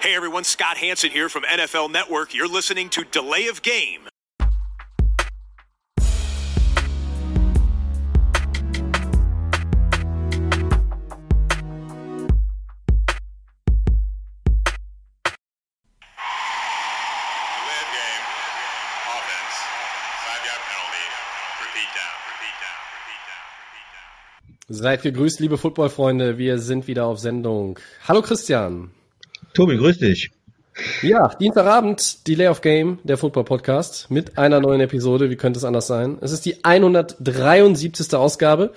Hey everyone, Scott Hanson here from NFL Network. You're listening to Delay of Game. Delay game. Offense. Five yard penalty. Repeat down. Repeat down. Repeat down. Repeat down. Seid gegrüßt, liebe Footballfreunde. Wir sind wieder auf Sendung. Hallo Christian. Tobi, grüß dich. Ja, Dienstagabend, Delay of Game, der Football Podcast mit einer neuen Episode. Wie könnte es anders sein? Es ist die 173. Ausgabe.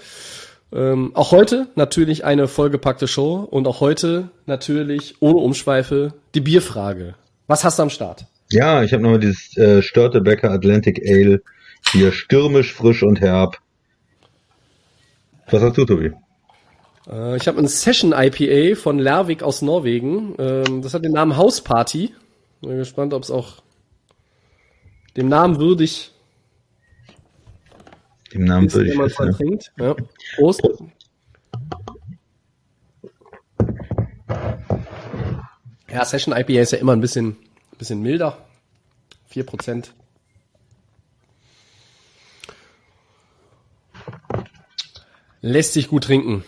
Ähm, auch heute natürlich eine vollgepackte Show und auch heute natürlich ohne Umschweife die Bierfrage. Was hast du am Start? Ja, ich habe nochmal dieses äh, Störtebecker Atlantic Ale. Hier stürmisch, frisch und herb. Was hast du, Tobi? Äh, ich habe ein Session IPA von Lervik aus Norwegen. Ähm, das hat den Namen House Party. Bin gespannt, ob es auch dem Namen würdig Dem Namen ist, man wissen. es trinkt. Ja. Prost. Ja, Session IPA ist ja immer ein bisschen, bisschen milder. 4%. Lässt sich gut trinken.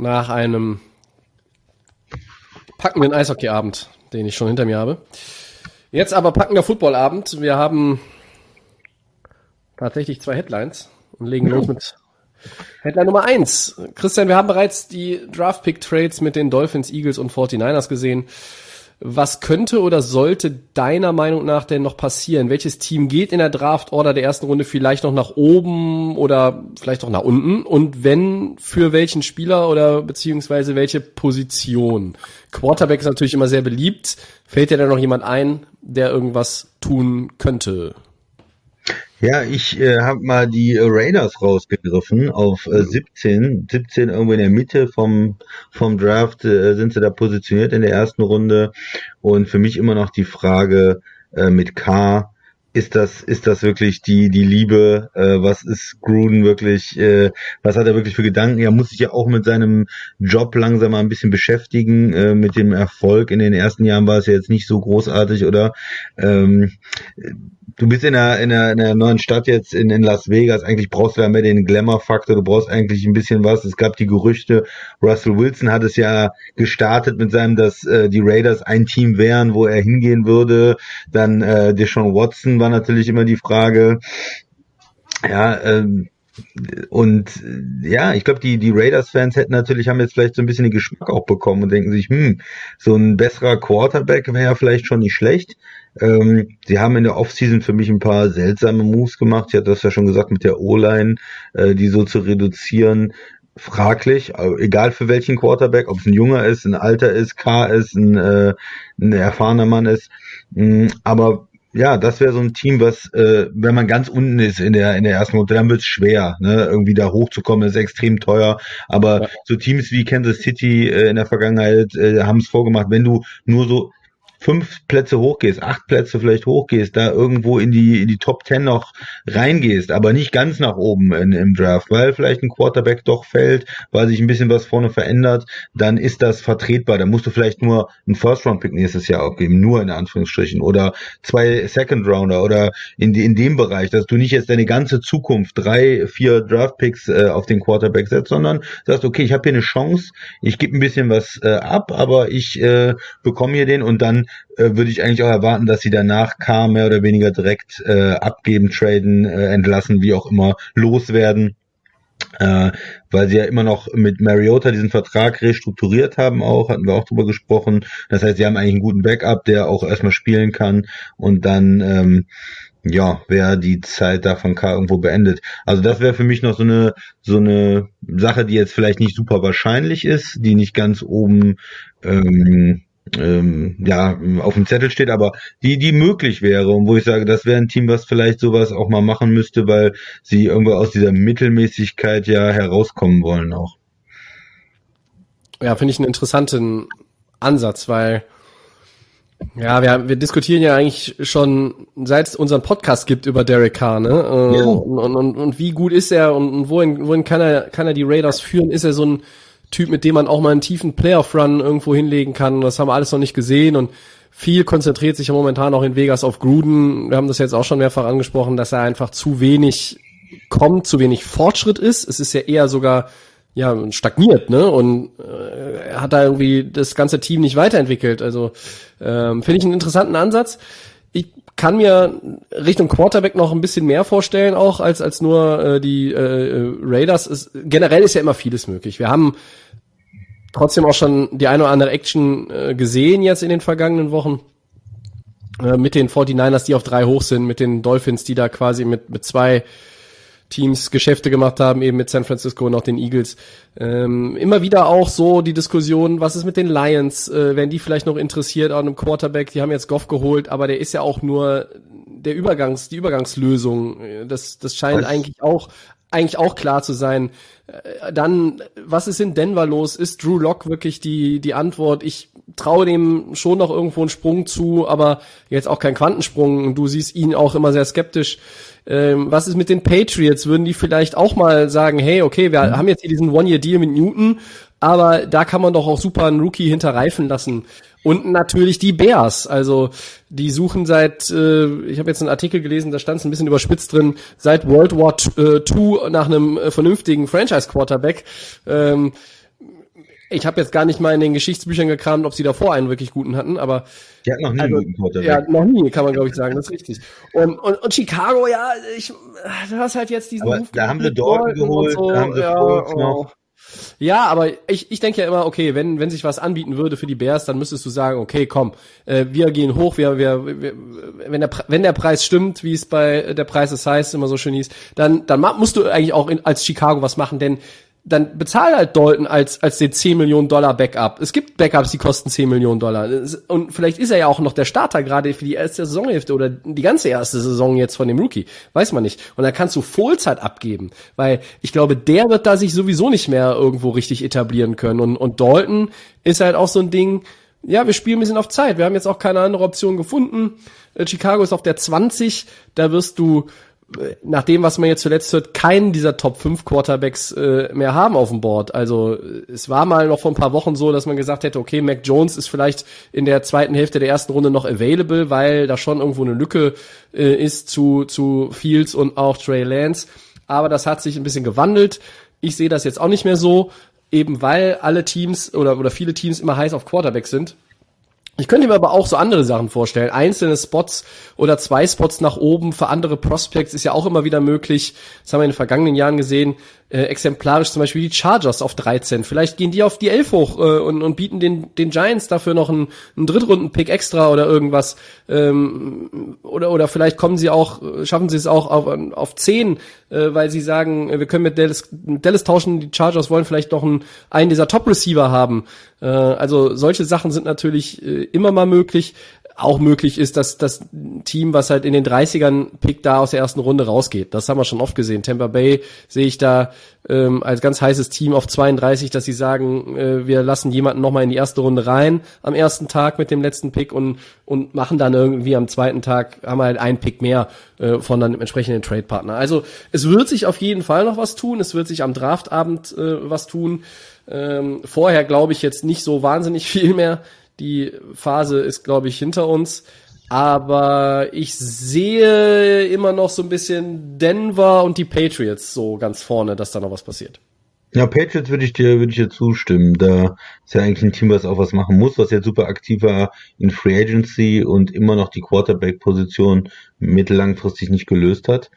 Nach einem packenden Eishockeyabend, den ich schon hinter mir habe. Jetzt aber packender Footballabend. Wir haben tatsächlich zwei Headlines und legen los mit Headline Nummer eins. Christian, wir haben bereits die Draft-Pick-Trades mit den Dolphins, Eagles und 49ers gesehen. Was könnte oder sollte deiner Meinung nach denn noch passieren? Welches Team geht in der Draft-Order der ersten Runde vielleicht noch nach oben oder vielleicht auch nach unten? Und wenn, für welchen Spieler oder beziehungsweise welche Position? Quarterback ist natürlich immer sehr beliebt. Fällt dir da noch jemand ein, der irgendwas tun könnte? Ja, ich äh, habe mal die äh, Raiders rausgegriffen auf äh, 17. 17 irgendwo in der Mitte vom, vom Draft äh, sind sie da positioniert in der ersten Runde. Und für mich immer noch die Frage äh, mit K. Ist das, ist das wirklich die, die Liebe? Äh, was ist Gruden wirklich, äh, was hat er wirklich für Gedanken? Er muss sich ja auch mit seinem Job langsam mal ein bisschen beschäftigen, äh, mit dem Erfolg. In den ersten Jahren war es ja jetzt nicht so großartig, oder? Ähm, du bist in einer, in einer, in einer neuen Stadt jetzt in, in Las Vegas. Eigentlich brauchst du da mehr den Glamour-Faktor. Du brauchst eigentlich ein bisschen was. Es gab die Gerüchte. Russell Wilson hat es ja gestartet mit seinem, dass äh, die Raiders ein Team wären, wo er hingehen würde. Dann äh, Deshaun Watson war natürlich immer die Frage. Ja, ähm, und ja, ich glaube, die, die Raiders-Fans hätten natürlich, haben jetzt vielleicht so ein bisschen den Geschmack auch bekommen und denken sich, hm, so ein besserer Quarterback wäre ja vielleicht schon nicht schlecht. Ähm, sie haben in der Offseason für mich ein paar seltsame Moves gemacht. Ich hatte das ja schon gesagt mit der O-Line, äh, die so zu reduzieren. Fraglich, egal für welchen Quarterback, ob es ein junger ist, ein alter ist, K ist, ein, äh, ein erfahrener Mann ist. Mm, Aber ja, das wäre so ein Team, was, äh, wenn man ganz unten ist in der in der ersten Runde, dann wird's schwer, ne, irgendwie da hochzukommen, ist extrem teuer. Aber Ja. so Teams wie Kansas City äh, in der Vergangenheit äh, haben es vorgemacht, wenn du nur so fünf Plätze hochgehst, acht Plätze vielleicht hochgehst, da irgendwo in die in die Top Ten noch reingehst, aber nicht ganz nach oben in, im Draft, weil vielleicht ein Quarterback doch fällt, weil sich ein bisschen was vorne verändert, dann ist das vertretbar. Da musst du vielleicht nur einen First Round Pick nächstes Jahr abgeben, nur in Anführungsstrichen oder zwei Second Rounder oder in in dem Bereich, dass du nicht jetzt deine ganze Zukunft drei, vier Draft Picks äh, auf den Quarterback setzt, sondern sagst, okay, ich habe hier eine Chance, ich gebe ein bisschen was äh, ab, aber ich äh, bekomme hier den und dann äh, würde ich eigentlich auch erwarten, dass sie danach K mehr oder weniger direkt äh, abgeben, traden, äh, entlassen, wie auch immer, loswerden. Äh, weil sie ja immer noch mit Mariota diesen Vertrag restrukturiert haben auch, hatten wir auch drüber gesprochen. Das heißt, sie haben eigentlich einen guten Backup, der auch erstmal spielen kann und dann ähm, ja, wäre die Zeit da von K irgendwo beendet. Also das wäre für mich noch so eine so eine Sache, die jetzt vielleicht nicht super wahrscheinlich ist, die nicht ganz oben ähm, ähm, ja, auf dem Zettel steht, aber die, die möglich wäre und wo ich sage, das wäre ein Team, was vielleicht sowas auch mal machen müsste, weil sie irgendwo aus dieser Mittelmäßigkeit ja herauskommen wollen auch. Ja, finde ich einen interessanten Ansatz, weil ja, wir, wir diskutieren ja eigentlich schon, seit es unseren Podcast gibt über Derek Carr, ne? Äh, Ja. und, und, und, und wie gut ist er und, und wohin, wohin kann er, kann er die Raiders führen? Ist er so ein Typ, mit dem man auch mal einen tiefen Playoff-Run irgendwo hinlegen kann. Das haben wir alles noch nicht gesehen und viel konzentriert sich ja momentan auch in Vegas auf Gruden. Wir haben das jetzt auch schon mehrfach angesprochen, dass er einfach zu wenig kommt, zu wenig Fortschritt ist. Es ist ja eher sogar ja stagniert, ne? Und äh, hat da irgendwie das ganze Team nicht weiterentwickelt. Also ähm, finde ich einen interessanten Ansatz. Ich kann mir Richtung Quarterback noch ein bisschen mehr vorstellen, auch als als nur äh, die äh, Raiders. Es, generell ist ja immer vieles möglich. Wir haben trotzdem auch schon die eine oder andere Action äh, gesehen jetzt in den vergangenen Wochen äh, mit den 49ers, die auf drei hoch sind, mit den Dolphins, die da quasi mit mit zwei Teams Geschäfte gemacht haben, eben mit San Francisco und auch den Eagles. Ähm, immer wieder auch so die Diskussion, was ist mit den Lions? Äh, werden die vielleicht noch interessiert an einem Quarterback? Die haben jetzt Goff geholt, aber der ist ja auch nur der Übergangs, die Übergangslösung. Das, das scheint was? eigentlich auch eigentlich auch klar zu sein. Äh, dann, was ist in Denver los? Ist Drew Lock wirklich die, die Antwort? Ich traue dem schon noch irgendwo einen Sprung zu, aber jetzt auch kein Quantensprung. Du siehst ihn auch immer sehr skeptisch. Ähm, was ist mit den Patriots? Würden die vielleicht auch mal sagen, hey, okay, wir mhm. haben jetzt hier diesen One-Year-Deal mit Newton, aber da kann man doch auch super einen Rookie hinterreifen lassen. Und natürlich die Bears. Also die suchen seit, äh, ich habe jetzt einen Artikel gelesen, da stand es ein bisschen überspitzt drin, seit World War II nach einem äh, vernünftigen Franchise-Quarterback. Ähm, ich habe jetzt gar nicht mal in den Geschichtsbüchern gekramt, ob sie davor einen wirklich guten hatten, aber die hat noch nie also, einen guten Quarterback. Ja, noch nie, kann man glaube ich sagen, das ist richtig. Und, und, und Chicago, ja, ich, du hast halt jetzt diesen aber Da haben sie Dortmund geholt, so, da haben sie ja, oh. Ja, aber ich, ich denke ja immer, okay, wenn, wenn sich was anbieten würde für die Bears, dann müsstest du sagen, okay, komm, äh, wir gehen hoch, wir, wir, wir, wenn, der, wenn der Preis stimmt, wie es bei der Preis des heißt, immer so schön hieß, dann, dann musst du eigentlich auch in, als Chicago was machen, denn dann bezahl halt Dalton als, als den 10 Millionen Dollar Backup. Es gibt Backups, die kosten 10 Millionen Dollar. Und vielleicht ist er ja auch noch der Starter gerade für die erste Saisonhälfte oder die ganze erste Saison jetzt von dem Rookie. Weiß man nicht. Und dann kannst du Vollzeit abgeben. Weil ich glaube, der wird da sich sowieso nicht mehr irgendwo richtig etablieren können. Und, und Dalton ist halt auch so ein Ding, ja, wir spielen ein bisschen auf Zeit. Wir haben jetzt auch keine andere Option gefunden. Äh, Chicago ist auf der 20. Da wirst du nach dem, was man jetzt zuletzt hört, keinen dieser Top 5 Quarterbacks äh, mehr haben auf dem Board. Also es war mal noch vor ein paar Wochen so, dass man gesagt hätte, okay, Mac Jones ist vielleicht in der zweiten Hälfte der ersten Runde noch available, weil da schon irgendwo eine Lücke äh, ist zu, zu Fields und auch Trey Lance. Aber das hat sich ein bisschen gewandelt. Ich sehe das jetzt auch nicht mehr so, eben weil alle Teams oder, oder viele Teams immer heiß auf Quarterbacks sind. Ich könnte mir aber auch so andere Sachen vorstellen. Einzelne Spots oder zwei Spots nach oben für andere Prospects ist ja auch immer wieder möglich. Das haben wir in den vergangenen Jahren gesehen äh, exemplarisch zum Beispiel die Chargers auf 13. Vielleicht gehen die auf die 11 hoch äh, und, und bieten den, den Giants dafür noch einen, einen Drittrunden-Pick extra oder irgendwas. Ähm, oder, oder vielleicht kommen sie auch, schaffen sie es auch auf, auf 10, äh, weil sie sagen, wir können mit Dallas, mit Dallas tauschen, die Chargers wollen vielleicht noch einen, einen dieser Top-Receiver haben. Äh, also solche Sachen sind natürlich äh, immer mal möglich auch möglich ist, dass das Team, was halt in den 30ern Pick da aus der ersten Runde rausgeht. Das haben wir schon oft gesehen. Tampa Bay sehe ich da ähm, als ganz heißes Team auf 32, dass sie sagen, äh, wir lassen jemanden nochmal in die erste Runde rein am ersten Tag mit dem letzten Pick und, und machen dann irgendwie am zweiten Tag, haben halt einen Pick mehr äh, von dann entsprechenden Trade-Partner. Also es wird sich auf jeden Fall noch was tun. Es wird sich am Draftabend äh, was tun. Ähm, vorher glaube ich jetzt nicht so wahnsinnig viel mehr. Die Phase ist, glaube ich, hinter uns. Aber ich sehe immer noch so ein bisschen Denver und die Patriots so ganz vorne, dass da noch was passiert. Ja, Patriots würde ich dir, würde ich dir zustimmen. Da ist ja eigentlich ein Team, was auch was machen muss, was ja super aktiv war in Free Agency und immer noch die Quarterback-Position mittellangfristig nicht gelöst hat.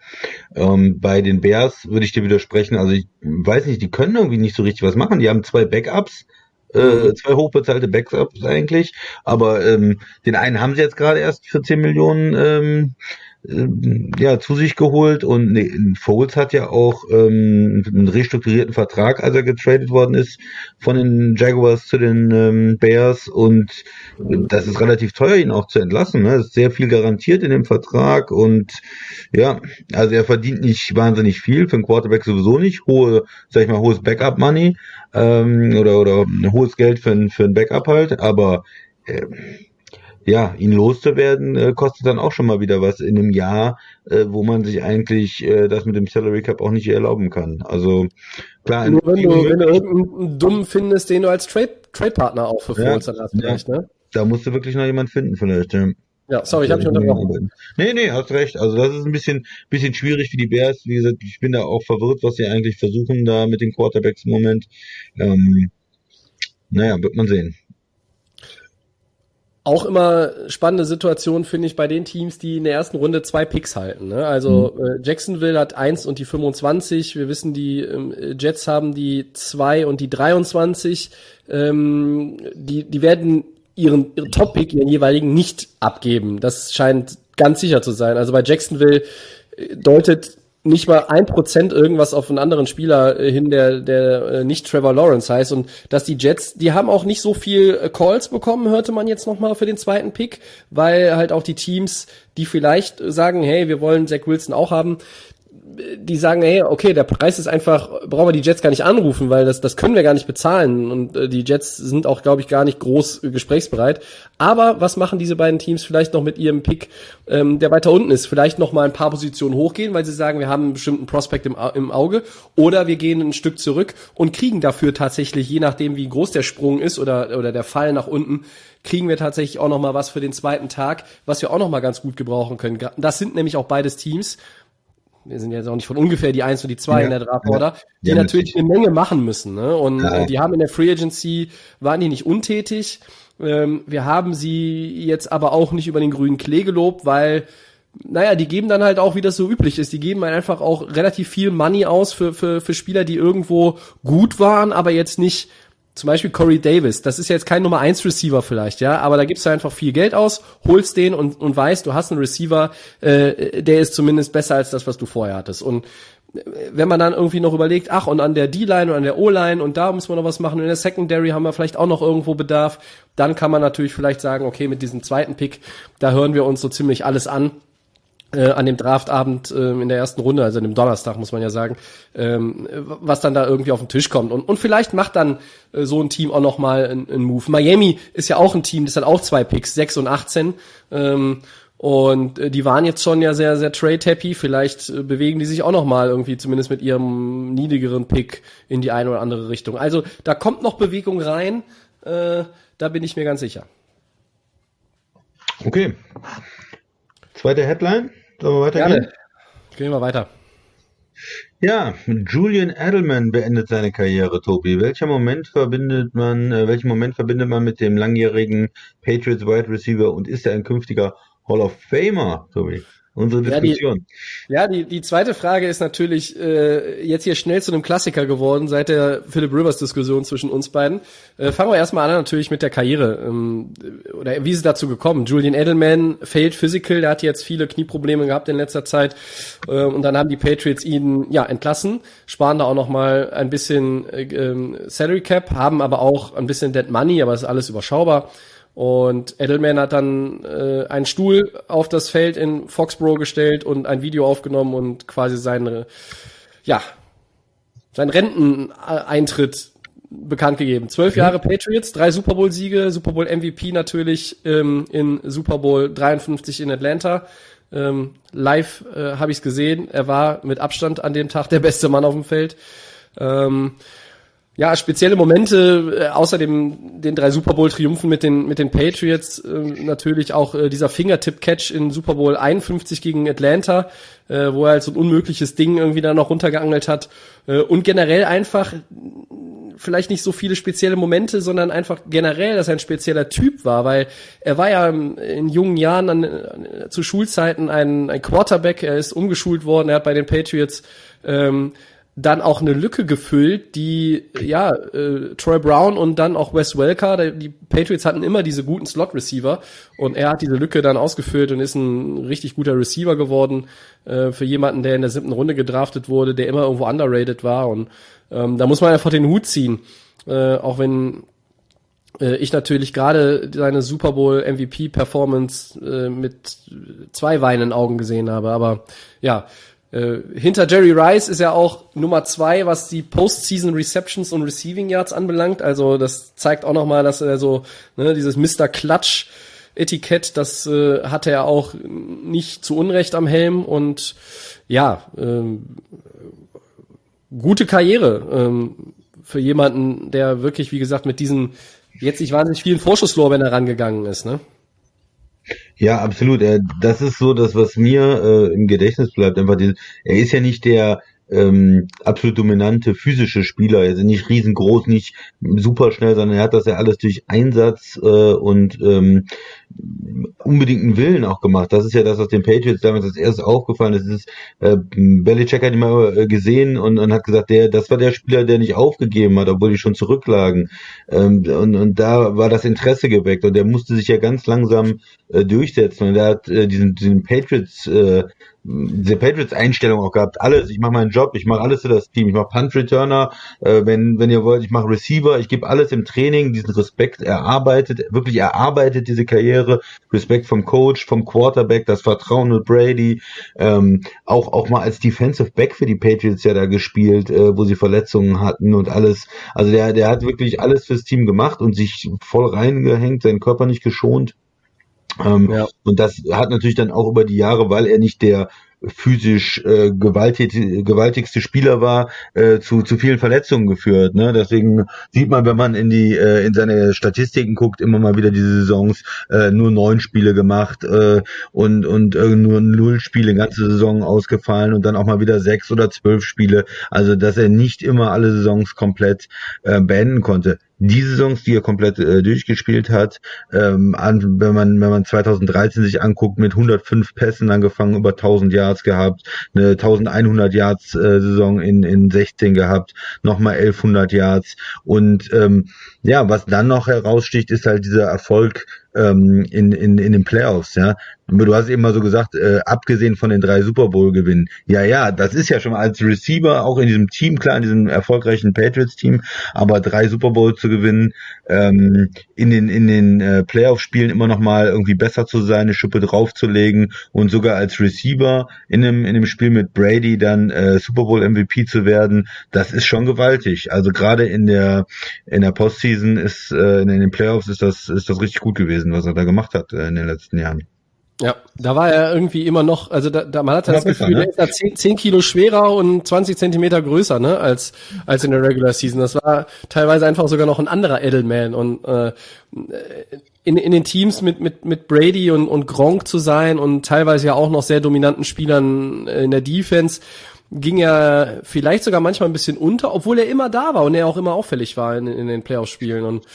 Ähm, bei den Bears würde ich dir widersprechen. Also ich weiß nicht, die können irgendwie nicht so richtig was machen. Die haben zwei Backups äh, zwei hochbezahlte Backups eigentlich, aber ähm, den einen haben sie jetzt gerade erst für 10 Millionen ähm, ähm, ja, zu sich geholt und nee, Foles hat ja auch ähm, einen restrukturierten Vertrag, als er getradet worden ist von den Jaguars zu den ähm, Bears und das ist relativ teuer, ihn auch zu entlassen. Ne? Ist sehr viel garantiert in dem Vertrag und ja, also er verdient nicht wahnsinnig viel, für einen Quarterback sowieso nicht, hohe, sag ich mal, hohes Backup-Money ähm, oder, oder hohes Geld für, für ein Backup halt, aber äh, ja, ihn loszuwerden, äh, kostet dann auch schon mal wieder was in einem Jahr, äh, wo man sich eigentlich äh, das mit dem Salary Cap auch nicht erlauben kann. Also klar, Nur wenn du, wenn du irgendeinen Dummen findest, den du als Trade, Trade-Partner auch für Ja, hast, ja. vielleicht, ne? da musst du wirklich noch jemanden finden, vielleicht. Ja. Ja, sorry, ich habe dich unterbrochen. Nee, nee, hast recht. Also das ist ein bisschen, bisschen schwierig für die Bears. Wie gesagt, ich bin da auch verwirrt, was sie eigentlich versuchen da mit den Quarterbacks im Moment. Ähm, naja, wird man sehen. Auch immer spannende Situation finde ich bei den Teams, die in der ersten Runde zwei Picks halten. Ne? Also äh, Jacksonville hat eins und die 25. Wir wissen, die ähm, Jets haben die zwei und die 23. Ähm, die, die werden ihren, ihren Top-Pick, ihren jeweiligen, nicht abgeben. Das scheint ganz sicher zu sein. Also bei Jacksonville äh, deutet nicht mal ein Prozent irgendwas auf einen anderen Spieler äh, hin, der, der äh, nicht Trevor Lawrence heißt. Und dass die Jets, die haben auch nicht so viel äh, Calls bekommen, hörte man jetzt nochmal für den zweiten Pick, weil halt auch die Teams, die vielleicht sagen, hey, wir wollen Zach Wilson auch haben, die sagen, hey, okay, der Preis ist einfach, brauchen wir die Jets gar nicht anrufen, weil das, das können wir gar nicht bezahlen. Und äh, die Jets sind auch, glaube ich, gar nicht groß gesprächsbereit. Aber was machen diese beiden Teams vielleicht noch mit ihrem Pick, ähm, der weiter unten ist? Vielleicht noch mal ein paar Positionen hochgehen, weil sie sagen, wir haben einen bestimmten Prospect im, im Auge. Oder wir gehen ein Stück zurück und kriegen dafür tatsächlich, je nachdem, wie groß der Sprung ist oder, oder der Fall nach unten, kriegen wir tatsächlich auch noch mal was für den zweiten Tag, was wir auch noch mal ganz gut gebrauchen können. Das sind nämlich auch beides Teams, wir sind jetzt auch nicht von ungefähr die Eins und die Zwei Ja, in der Draft Order, die Ja, natürlich eine Menge machen müssen. Ne? Und Ja. äh, die haben in der Free Agency, waren die nicht untätig. Ähm, wir haben sie jetzt aber auch nicht über den grünen Klee gelobt, weil naja, die geben dann halt auch, wie das so üblich ist, die geben halt einfach auch relativ viel Money aus für, für, für Spieler, die irgendwo gut waren, aber jetzt nicht, zum Beispiel Corey Davis, das ist jetzt kein Nummer 1 Receiver vielleicht, ja, aber da gibst du einfach viel Geld aus, holst den und, und weißt, du hast einen Receiver, äh, der ist zumindest besser als das, was du vorher hattest. Und äh, wenn man dann irgendwie noch überlegt, ach, und an der D-Line und an der O-Line und da muss man noch was machen, in der Secondary haben wir vielleicht auch noch irgendwo Bedarf, dann kann man natürlich vielleicht sagen, okay, mit diesem zweiten Pick, da hören wir uns so ziemlich alles an äh, an dem Draftabend ähm, in der ersten Runde, also an dem Donnerstag muss man ja sagen, ähm, was dann da irgendwie auf den Tisch kommt. Und, und vielleicht macht dann äh, so ein Team auch noch mal einen, einen Move. Miami ist ja auch ein Team, das hat auch zwei Picks, 6 und 18. Ähm, und äh, die waren jetzt schon ja sehr, sehr trade-happy. Vielleicht äh, bewegen die sich auch noch mal irgendwie zumindest mit ihrem niedrigeren Pick in die eine oder andere Richtung. Also da kommt noch Bewegung rein. Äh, da bin ich mir ganz sicher. Okay. Zweite Headline. Sollen wir weitergehen? Gerne. Gehen wir weiter. Ja, Julian Edelman beendet seine Karriere, Tobi. Welcher Moment verbindet man, äh, welchen Moment verbindet man mit dem langjährigen Patriots Wide Receiver und ist er ein künftiger Hall of Famer, Tobi? Unsere Ja, die- Diskussion. Ja, die, die zweite Frage ist natürlich äh, jetzt hier schnell zu einem Klassiker geworden seit der Philip Rivers Diskussion zwischen uns beiden. Äh, fangen wir erstmal an natürlich mit der Karriere. Ähm, oder wie ist es dazu gekommen? Julian Edelman failed physical, der hat jetzt viele Knieprobleme gehabt in letzter Zeit. Äh, und dann haben die Patriots ihn ja entlassen, sparen da auch noch mal ein bisschen äh, ähm, Salary Cap, haben aber auch ein bisschen Dead Money, aber ist alles überschaubar. Und Edelman hat dann äh, einen Stuhl auf das Feld in Foxborough gestellt und ein Video aufgenommen und quasi seine, ja, seinen Renteneintritt bekannt gegeben. Zwölf Jahre Patriots, drei Super Bowl-Siege, Super Bowl MVP natürlich ähm, in Super Bowl 53 in Atlanta. Ähm, live äh, habe ich es gesehen. Er war mit Abstand an dem Tag der beste Mann auf dem Feld. Ähm, ja, spezielle Momente, äh, außer dem, den drei Super Bowl Triumphen mit den, mit den Patriots, äh, natürlich auch äh, dieser Fingertip-Catch in Super Bowl 51 gegen Atlanta, äh, wo er halt so ein unmögliches Ding irgendwie da noch runtergeangelt hat. Äh, und generell einfach vielleicht nicht so viele spezielle Momente, sondern einfach generell, dass er ein spezieller Typ war, weil er war ja in, in jungen Jahren an, zu Schulzeiten ein, ein Quarterback, er ist umgeschult worden, er hat bei den Patriots ähm, dann auch eine Lücke gefüllt, die ja äh, Troy Brown und dann auch Wes Welker, die Patriots hatten immer diese guten Slot Receiver und er hat diese Lücke dann ausgefüllt und ist ein richtig guter Receiver geworden äh, für jemanden, der in der siebten Runde gedraftet wurde, der immer irgendwo underrated war und ähm, da muss man einfach den Hut ziehen, äh, auch wenn äh, ich natürlich gerade seine Super Bowl MVP Performance äh, mit zwei weinenden Augen gesehen habe, aber ja, äh, hinter Jerry Rice ist er auch Nummer zwei, was die Postseason Receptions und Receiving Yards anbelangt. Also das zeigt auch nochmal, dass er so ne, dieses Mr. Clutch Etikett, das äh, hatte er auch nicht zu Unrecht am Helm und ja, ähm, gute Karriere ähm, für jemanden, der wirklich, wie gesagt, mit diesen jetzt nicht wahnsinnig vielen Vorschusslorbeeren herangegangen ist, ne? Ja, absolut. Das ist so das, was mir äh, im Gedächtnis bleibt. Einfach, die, er ist ja nicht der ähm, absolut dominante physische Spieler. Er ist nicht riesengroß, nicht super schnell, sondern er hat das ja alles durch Einsatz äh, und ähm, unbedingten Willen auch gemacht. Das ist ja das, was den Patriots damals als erstes aufgefallen ist. ist äh, Belichick hat ihn mal äh, gesehen und, und hat gesagt, der, das war der Spieler, der nicht aufgegeben hat, obwohl die schon zurücklagen. Ähm, und, und da war das Interesse geweckt und der musste sich ja ganz langsam äh, durchsetzen. Und er hat äh, diesen, diesen Patriots äh, diese Patriots-Einstellung auch gehabt. Alles, ich mache meinen Job, ich mache alles für das Team, ich mache Punt-Returner, äh, wenn, wenn ihr wollt, ich mache Receiver, ich gebe alles im Training, diesen Respekt erarbeitet, wirklich erarbeitet diese Karriere, Respekt vom Coach, vom Quarterback, das Vertrauen mit Brady, ähm, auch, auch mal als Defensive Back für die Patriots ja da gespielt, äh, wo sie Verletzungen hatten und alles. Also der, der hat wirklich alles fürs Team gemacht und sich voll reingehängt, seinen Körper nicht geschont. Ähm, ja. Und das hat natürlich dann auch über die Jahre, weil er nicht der physisch äh, gewaltig, gewaltigste Spieler war, äh, zu, zu vielen Verletzungen geführt. Ne? Deswegen sieht man, wenn man in die äh, in seine Statistiken guckt, immer mal wieder diese Saisons äh, nur neun Spiele gemacht äh, und und äh, nur null Spiele ganze Saison ausgefallen und dann auch mal wieder sechs oder zwölf Spiele. Also dass er nicht immer alle Saisons komplett äh, beenden konnte die Saisons, die er komplett äh, durchgespielt hat, ähm, an, wenn man wenn man 2013 sich anguckt, mit 105 Pässen angefangen, über 1000 Yards gehabt, eine 1100 Yards äh, Saison in in 16 gehabt, nochmal 1100 Yards und ähm, ja, was dann noch heraussticht, ist halt dieser Erfolg ähm, in, in, in den Playoffs, ja. Du hast eben mal so gesagt, äh, abgesehen von den drei Super Bowl-Gewinnen. Ja, ja, das ist ja schon mal als Receiver auch in diesem Team, klar, in diesem erfolgreichen Patriots-Team, aber drei Super Bowl zu gewinnen, ähm, in den, in den äh, Playoff-Spielen immer noch mal irgendwie besser zu sein, eine Schippe draufzulegen und sogar als Receiver in einem, in einem Spiel mit Brady dann äh, Super Bowl MVP zu werden, das ist schon gewaltig. Also gerade in der, in der Postseason ist, äh, in den Playoffs ist das, ist das richtig gut gewesen gewesen, was er da gemacht hat äh, in den letzten Jahren. Ja, da war er irgendwie immer noch, also da, da man hat das Gefühl, ne? der ist da 10, 10 Kilo schwerer und 20 Zentimeter größer, ne, als, als in der Regular Season. Das war teilweise einfach sogar noch ein anderer Edelman und äh, in, in den Teams mit, mit, mit Brady und, und Gronk zu sein und teilweise ja auch noch sehr dominanten Spielern in der Defense ging er vielleicht sogar manchmal ein bisschen unter, obwohl er immer da war und er auch immer auffällig war in, in den Playoff-Spielen. Und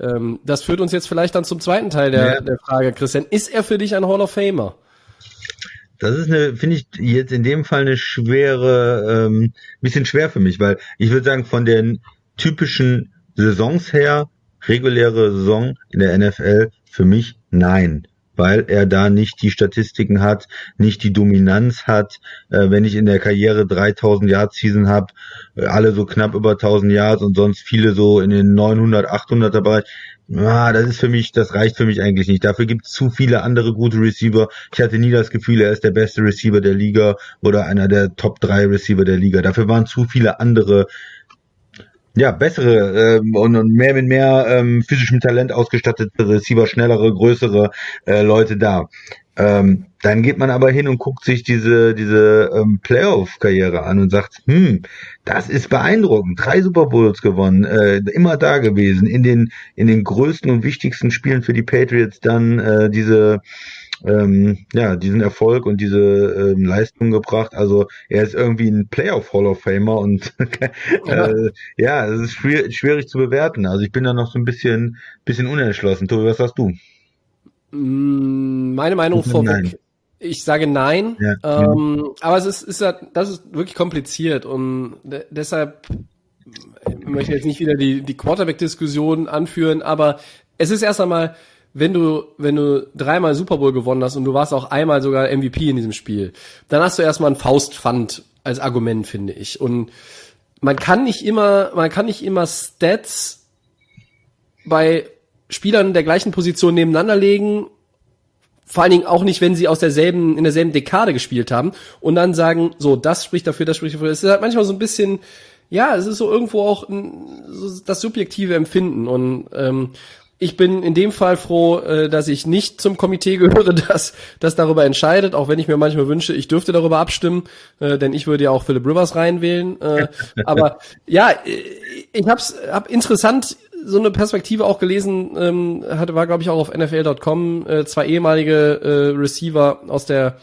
ähm, das führt uns jetzt vielleicht dann zum zweiten Teil der, ja. der Frage, Christian. Ist er für dich ein Hall of Famer? Das ist eine, finde ich jetzt in dem Fall eine schwere, ähm, bisschen schwer für mich, weil ich würde sagen, von den typischen Saisons her, reguläre Saison in der NFL, für mich nein weil er da nicht die Statistiken hat, nicht die Dominanz hat. Äh, wenn ich in der Karriere 3000 Yards Season habe, äh, alle so knapp über 1000 Yards und sonst viele so in den 900, 800er Bereich, ah, das ist für mich, das reicht für mich eigentlich nicht. Dafür gibt es zu viele andere gute Receiver. Ich hatte nie das Gefühl, er ist der beste Receiver der Liga oder einer der Top 3 Receiver der Liga. Dafür waren zu viele andere ja, bessere ähm, und, und mehr mit mehr ähm, physischem Talent ausgestattete Receiver, schnellere, größere äh, Leute da. Ähm, dann geht man aber hin und guckt sich diese diese ähm, Playoff-Karriere an und sagt, hm, das ist beeindruckend. Drei Super Bowls gewonnen, äh, immer da gewesen, in den in den größten und wichtigsten Spielen für die Patriots dann äh, diese ähm, ja, diesen Erfolg und diese ähm, Leistung gebracht. Also er ist irgendwie ein Playoff Hall of Famer und äh, ja, es ist schwierig, schwierig zu bewerten. Also ich bin da noch so ein bisschen, bisschen unentschlossen. Tobi, was sagst du? Mm, meine Meinung vorweg. Nein. Ich sage nein, ja, ähm, ja. aber es ist, ist das ist wirklich kompliziert und de deshalb ich möchte jetzt nicht wieder die, die Quarterback-Diskussion anführen, aber es ist erst einmal, wenn du, wenn du dreimal Super Bowl gewonnen hast und du warst auch einmal sogar MVP in diesem Spiel, dann hast du erstmal ein Faustpfand als Argument, finde ich. Und man kann nicht immer, man kann nicht immer Stats bei Spielern der gleichen Position nebeneinander legen, vor allen Dingen auch nicht, wenn sie aus derselben, in derselben Dekade gespielt haben und dann sagen, so, das spricht dafür, das spricht dafür. Es ist halt manchmal so ein bisschen, ja, es ist so irgendwo auch ein, so das subjektive Empfinden und ähm, ich bin in dem Fall froh, äh, dass ich nicht zum Komitee gehöre, das, das darüber entscheidet, auch wenn ich mir manchmal wünsche, ich dürfte darüber abstimmen, äh, denn ich würde ja auch Philip Rivers reinwählen. Äh, aber ja, ich hab's hab interessant so eine Perspektive auch gelesen, ähm, hatte, war glaube ich auch auf NFL.com, äh, zwei ehemalige äh, Receiver aus der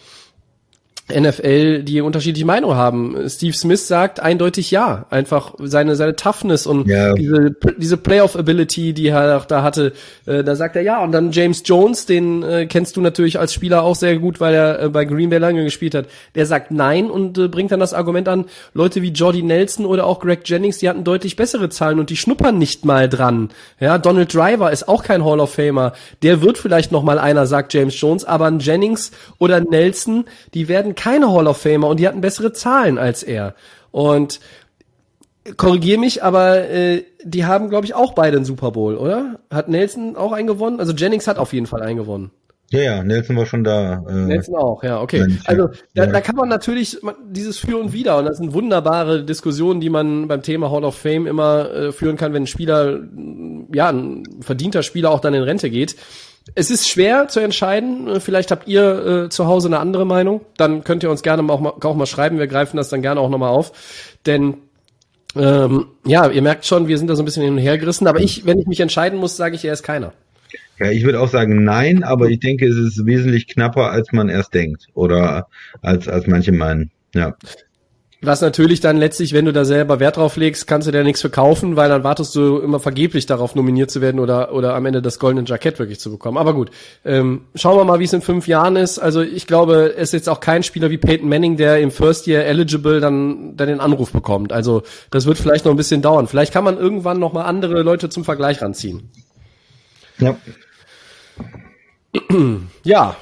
NFL, die unterschiedliche Meinungen haben. Steve Smith sagt eindeutig ja. Einfach seine, seine Toughness und ja. diese, diese Playoff-Ability, die er auch da hatte, äh, da sagt er ja. Und dann James Jones, den äh, kennst du natürlich als Spieler auch sehr gut, weil er äh, bei Green Bay lange gespielt hat. Der sagt nein und bringt dann das Argument an, Leute wie Jordy Nelson oder auch Greg Jennings, die hatten deutlich bessere Zahlen und die schnuppern nicht mal dran. Ja, Donald Driver ist auch kein Hall of Famer. Der wird vielleicht noch mal einer, sagt James Jones, aber ein Jennings oder Nelson, die werden keine Hall of Famer und die hatten bessere Zahlen als er. Und korrigier mich, aber äh, die haben, glaube ich, auch beide einen Super Bowl, oder? Hat Nelson auch einen gewonnen? Also Jennings hat auf jeden Fall einen gewonnen. Ja, ja, Nelson war schon da. Äh, Nelson auch, ja, okay. Also da, da kann man natürlich dieses Für und Wider, und das sind wunderbare Diskussionen, die man beim Thema Hall of Fame immer äh, führen kann, wenn ein Spieler, ja, ein verdienter Spieler auch dann in Rente geht es ist schwer zu entscheiden. Vielleicht habt ihr äh, zu Hause eine andere Meinung. Dann könnt ihr uns gerne auch mal, auch mal schreiben. Wir greifen das dann gerne auch nochmal auf. Denn ähm, ja, ihr merkt schon, wir sind da so ein bisschen hin und her gerissen. Aber ich, wenn ich mich entscheiden muss, sage ich, er ist keiner. Ja, ich würde auch sagen nein, aber ich denke, es ist wesentlich knapper, als man erst denkt oder als, als manche meinen. Ja. Was natürlich dann letztlich, wenn du da selber Wert drauf legst, kannst du dir nichts verkaufen, weil dann wartest du immer vergeblich darauf, nominiert zu werden oder, oder am Ende das goldene Jackett wirklich zu bekommen. Aber gut, ähm, schauen wir mal, wie es in fünf Jahren ist. Also ich glaube, es ist jetzt auch kein Spieler wie Peyton Manning, der im First Year eligible dann, dann den Anruf bekommt. Also das wird vielleicht noch ein bisschen dauern. Vielleicht kann man irgendwann noch mal andere Leute zum Vergleich ranziehen. Ja. Ja,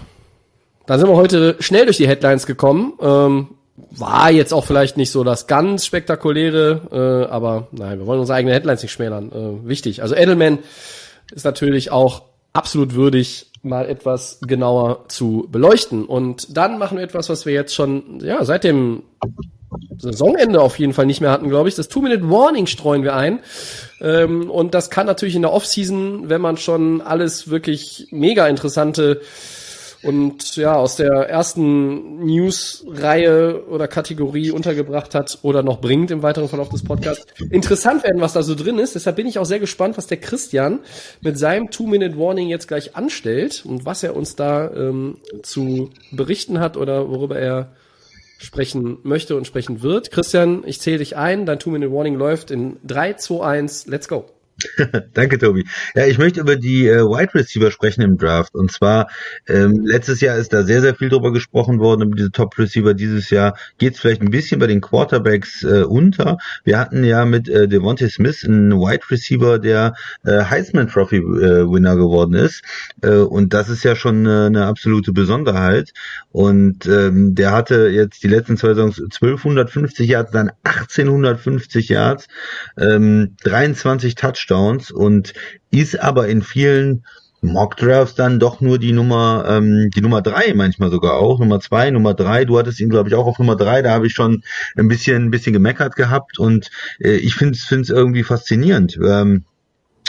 dann sind wir heute schnell durch die Headlines gekommen. Ähm, war jetzt auch vielleicht nicht so das ganz spektakuläre, äh, aber nein, wir wollen unsere eigenen Headlines nicht schmälern. Äh, wichtig. Also Edelman ist natürlich auch absolut würdig, mal etwas genauer zu beleuchten. Und dann machen wir etwas, was wir jetzt schon ja seit dem Saisonende auf jeden Fall nicht mehr hatten, glaube ich. Das Two-Minute-Warning streuen wir ein. Ähm, und das kann natürlich in der Offseason, wenn man schon alles wirklich mega interessante und ja, aus der ersten News-Reihe oder Kategorie untergebracht hat oder noch bringt im weiteren Verlauf des Podcasts. Interessant werden, was da so drin ist. Deshalb bin ich auch sehr gespannt, was der Christian mit seinem Two-Minute-Warning jetzt gleich anstellt und was er uns da ähm, zu berichten hat oder worüber er sprechen möchte und sprechen wird. Christian, ich zähle dich ein. Dein Two-Minute-Warning läuft in 3, 2, 1. Let's go. Danke, Tobi. Ja, ich möchte über die äh, Wide Receiver sprechen im Draft. Und zwar, ähm, letztes Jahr ist da sehr, sehr viel drüber gesprochen worden, über diese Top Receiver. Dieses Jahr geht es vielleicht ein bisschen bei den Quarterbacks äh, unter. Wir hatten ja mit äh, Devontae Smith einen Wide Receiver, der äh, Heisman Trophy äh, Winner geworden ist. Äh, und das ist ja schon äh, eine absolute Besonderheit. Und ähm, der hatte jetzt die letzten zwei Saisons 1250 Yards, dann 1850 Yards, ähm, 23 Touchdowns und ist aber in vielen Mockdrafts dann doch nur die Nummer, ähm, die Nummer drei manchmal sogar auch, Nummer zwei, Nummer drei. Du hattest ihn, glaube ich, auch auf Nummer drei. Da habe ich schon ein bisschen, ein bisschen gemeckert gehabt und äh, ich finde es irgendwie faszinierend. Ähm,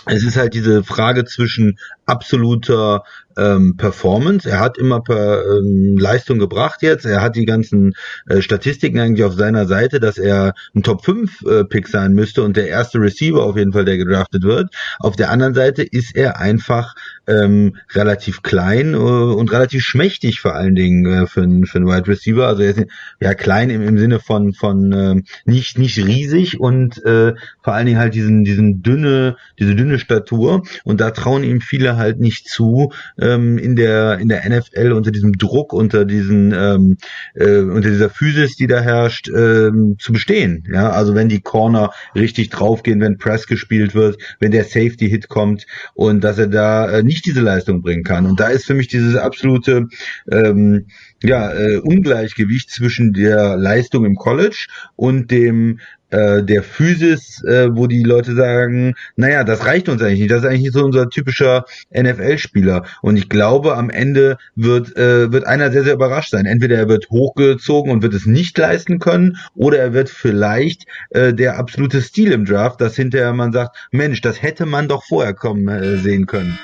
es ist halt diese Frage zwischen absoluter ähm, Performance. Er hat immer per, ähm, Leistung gebracht jetzt. Er hat die ganzen äh, Statistiken eigentlich auf seiner Seite, dass er ein Top 5 äh, Pick sein müsste und der erste Receiver auf jeden Fall, der gedraftet wird. Auf der anderen Seite ist er einfach ähm, relativ klein äh, und relativ schmächtig vor allen Dingen äh, für, einen, für einen Wide Receiver. Also er ist ja klein im, im Sinne von von äh, nicht nicht riesig und äh, vor allen Dingen halt diesen diesen dünne diese dünne Statur und da trauen ihm viele halt nicht zu ähm, in der in der NFL unter diesem Druck unter diesen ähm, äh, unter dieser Physis, die da herrscht, ähm, zu bestehen. Ja, also wenn die Corner richtig draufgehen, wenn Press gespielt wird, wenn der Safety Hit kommt und dass er da äh, nicht diese Leistung bringen kann. Und da ist für mich dieses absolute ähm, ja, äh, Ungleichgewicht zwischen der Leistung im College und dem äh, der Physis, äh, wo die Leute sagen, naja, das reicht uns eigentlich nicht. Das ist eigentlich so unser typischer NFL-Spieler. Und ich glaube, am Ende wird, äh, wird einer sehr, sehr überrascht sein. Entweder er wird hochgezogen und wird es nicht leisten können, oder er wird vielleicht äh, der absolute Stil im Draft, dass hinterher man sagt, Mensch, das hätte man doch vorher kommen äh, sehen können.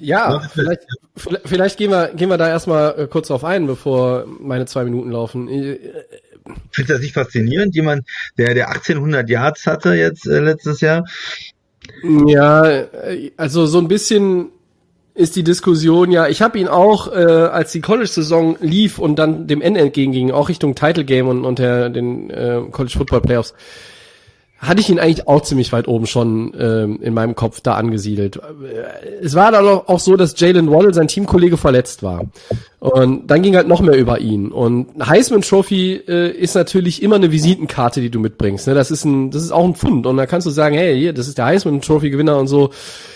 Ja, vielleicht, vielleicht gehen wir, gehen wir da erstmal äh, kurz drauf ein, bevor meine zwei Minuten laufen. Äh, Findest du das nicht faszinierend? Jemand, der, der 1800 Yards hatte jetzt äh, letztes Jahr? Ja, äh, also so ein bisschen ist die Diskussion ja, ich habe ihn auch, äh, als die College-Saison lief und dann dem Ende entgegenging, auch Richtung Title Game und, und der, den äh, College Football Playoffs, hatte ich ihn eigentlich auch ziemlich weit oben schon ähm, in meinem Kopf da angesiedelt. Es war dann auch so, dass Jalen Waddle, sein Teamkollege, verletzt war. Und dann ging halt noch mehr über ihn. Und Heisman Trophy äh, ist natürlich immer eine Visitenkarte, die du mitbringst. Ne? Das ist ein, das ist auch ein Pfund. Und da kannst du sagen, hey, hier, das ist der Heisman Trophy Gewinner und so.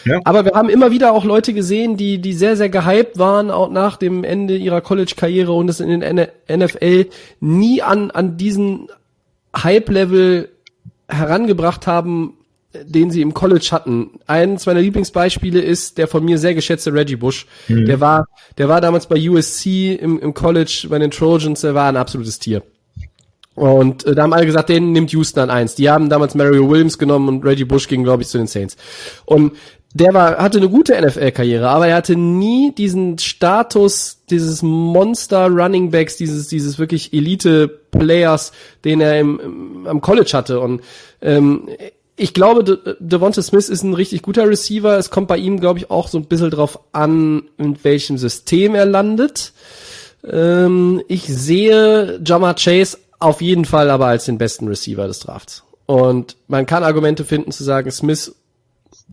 Ja. Aber wir haben immer wieder auch Leute gesehen, die, die sehr, sehr gehypt waren, auch nach dem Ende ihrer College-Karriere und es in den NFL nie an, an diesen Hype-Level herangebracht haben, den sie im College hatten. Eins meiner Lieblingsbeispiele ist der von mir sehr geschätzte Reggie Bush. Mhm. Der war, der war damals bei USC im, im College bei den Trojans, der war ein absolutes Tier. Und äh, da haben alle gesagt, den nimmt Houston an eins. Die haben damals Mario Williams genommen und Reggie Bush ging, glaube ich, zu den Saints. Und der war, hatte eine gute NFL-Karriere, aber er hatte nie diesen Status dieses Monster Running Backs, dieses, dieses wirklich Elite-Players, den er im, im, am College hatte. Und ähm, ich glaube, De Devonta Smith ist ein richtig guter Receiver. Es kommt bei ihm, glaube ich, auch so ein bisschen drauf an, in welchem System er landet. Ähm, ich sehe Jamar Chase auf jeden Fall aber als den besten Receiver des Drafts. Und man kann Argumente finden zu sagen, Smith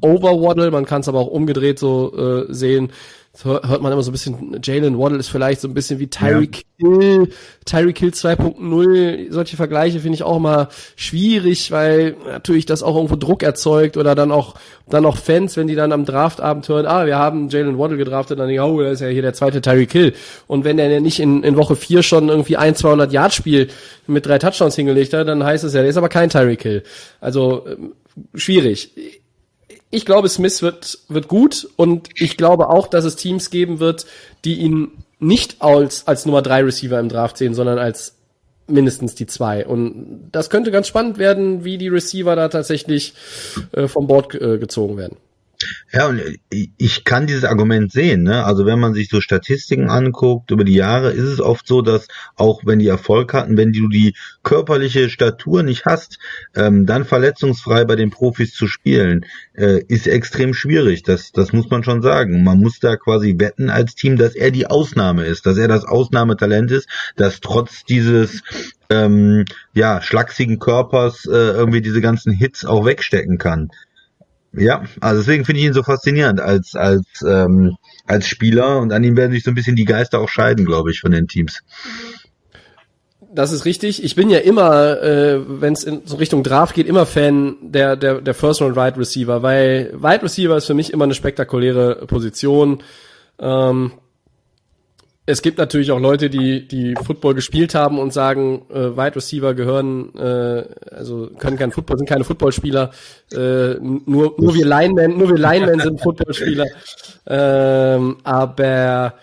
over Waddle, man kann es aber auch umgedreht so äh, sehen. So hört man immer so ein bisschen, Jalen Waddle ist vielleicht so ein bisschen wie Tyreek ja. Hill, Tyreek Hill 2.0. Solche Vergleiche finde ich auch immer schwierig, weil natürlich das auch irgendwo Druck erzeugt oder dann auch, dann auch Fans, wenn die dann am Draftabend hören, ah, wir haben Jalen Waddle gedraftet, dann denken, oh, das ist ja hier der zweite Tyreek Hill. Und wenn der nicht in, in Woche 4 schon irgendwie ein 200 Yard Spiel mit drei Touchdowns hingelegt hat, dann heißt es ja, der ist aber kein Tyreek Hill. Also, ähm, schwierig ich glaube, Smith wird, wird gut und ich glaube auch, dass es Teams geben wird, die ihn nicht als, als Nummer drei Receiver im Draft sehen, sondern als mindestens die zwei. Und das könnte ganz spannend werden, wie die Receiver da tatsächlich äh, vom Board äh, gezogen werden. Ja, und ich kann dieses Argument sehen. Ne? Also wenn man sich so Statistiken anguckt über die Jahre, ist es oft so, dass auch wenn die Erfolg hatten, wenn du die körperliche Statur nicht hast, ähm, dann verletzungsfrei bei den Profis zu spielen, äh, ist extrem schwierig. Das, das muss man schon sagen. Man muss da quasi wetten als Team, dass er die Ausnahme ist, dass er das Ausnahmetalent ist, dass trotz dieses ähm, ja, schlachsigen Körpers äh, irgendwie diese ganzen Hits auch wegstecken kann. Ja, also deswegen finde ich ihn so faszinierend als als ähm, als Spieler und an ihm werden sich so ein bisschen die Geister auch scheiden, glaube ich, von den Teams. Das ist richtig. Ich bin ja immer, äh, wenn es in so Richtung Draft geht, immer Fan der der der First Round Wide Receiver, weil Wide Receiver ist für mich immer eine spektakuläre Position. Ähm, es gibt natürlich auch Leute, die die Football gespielt haben und sagen, äh, Wide Receiver gehören, äh, also können kein Football, sind keine Footballspieler. Äh, nur nur wir Linemen, nur wir Linemen sind Footballspieler. Ähm, aber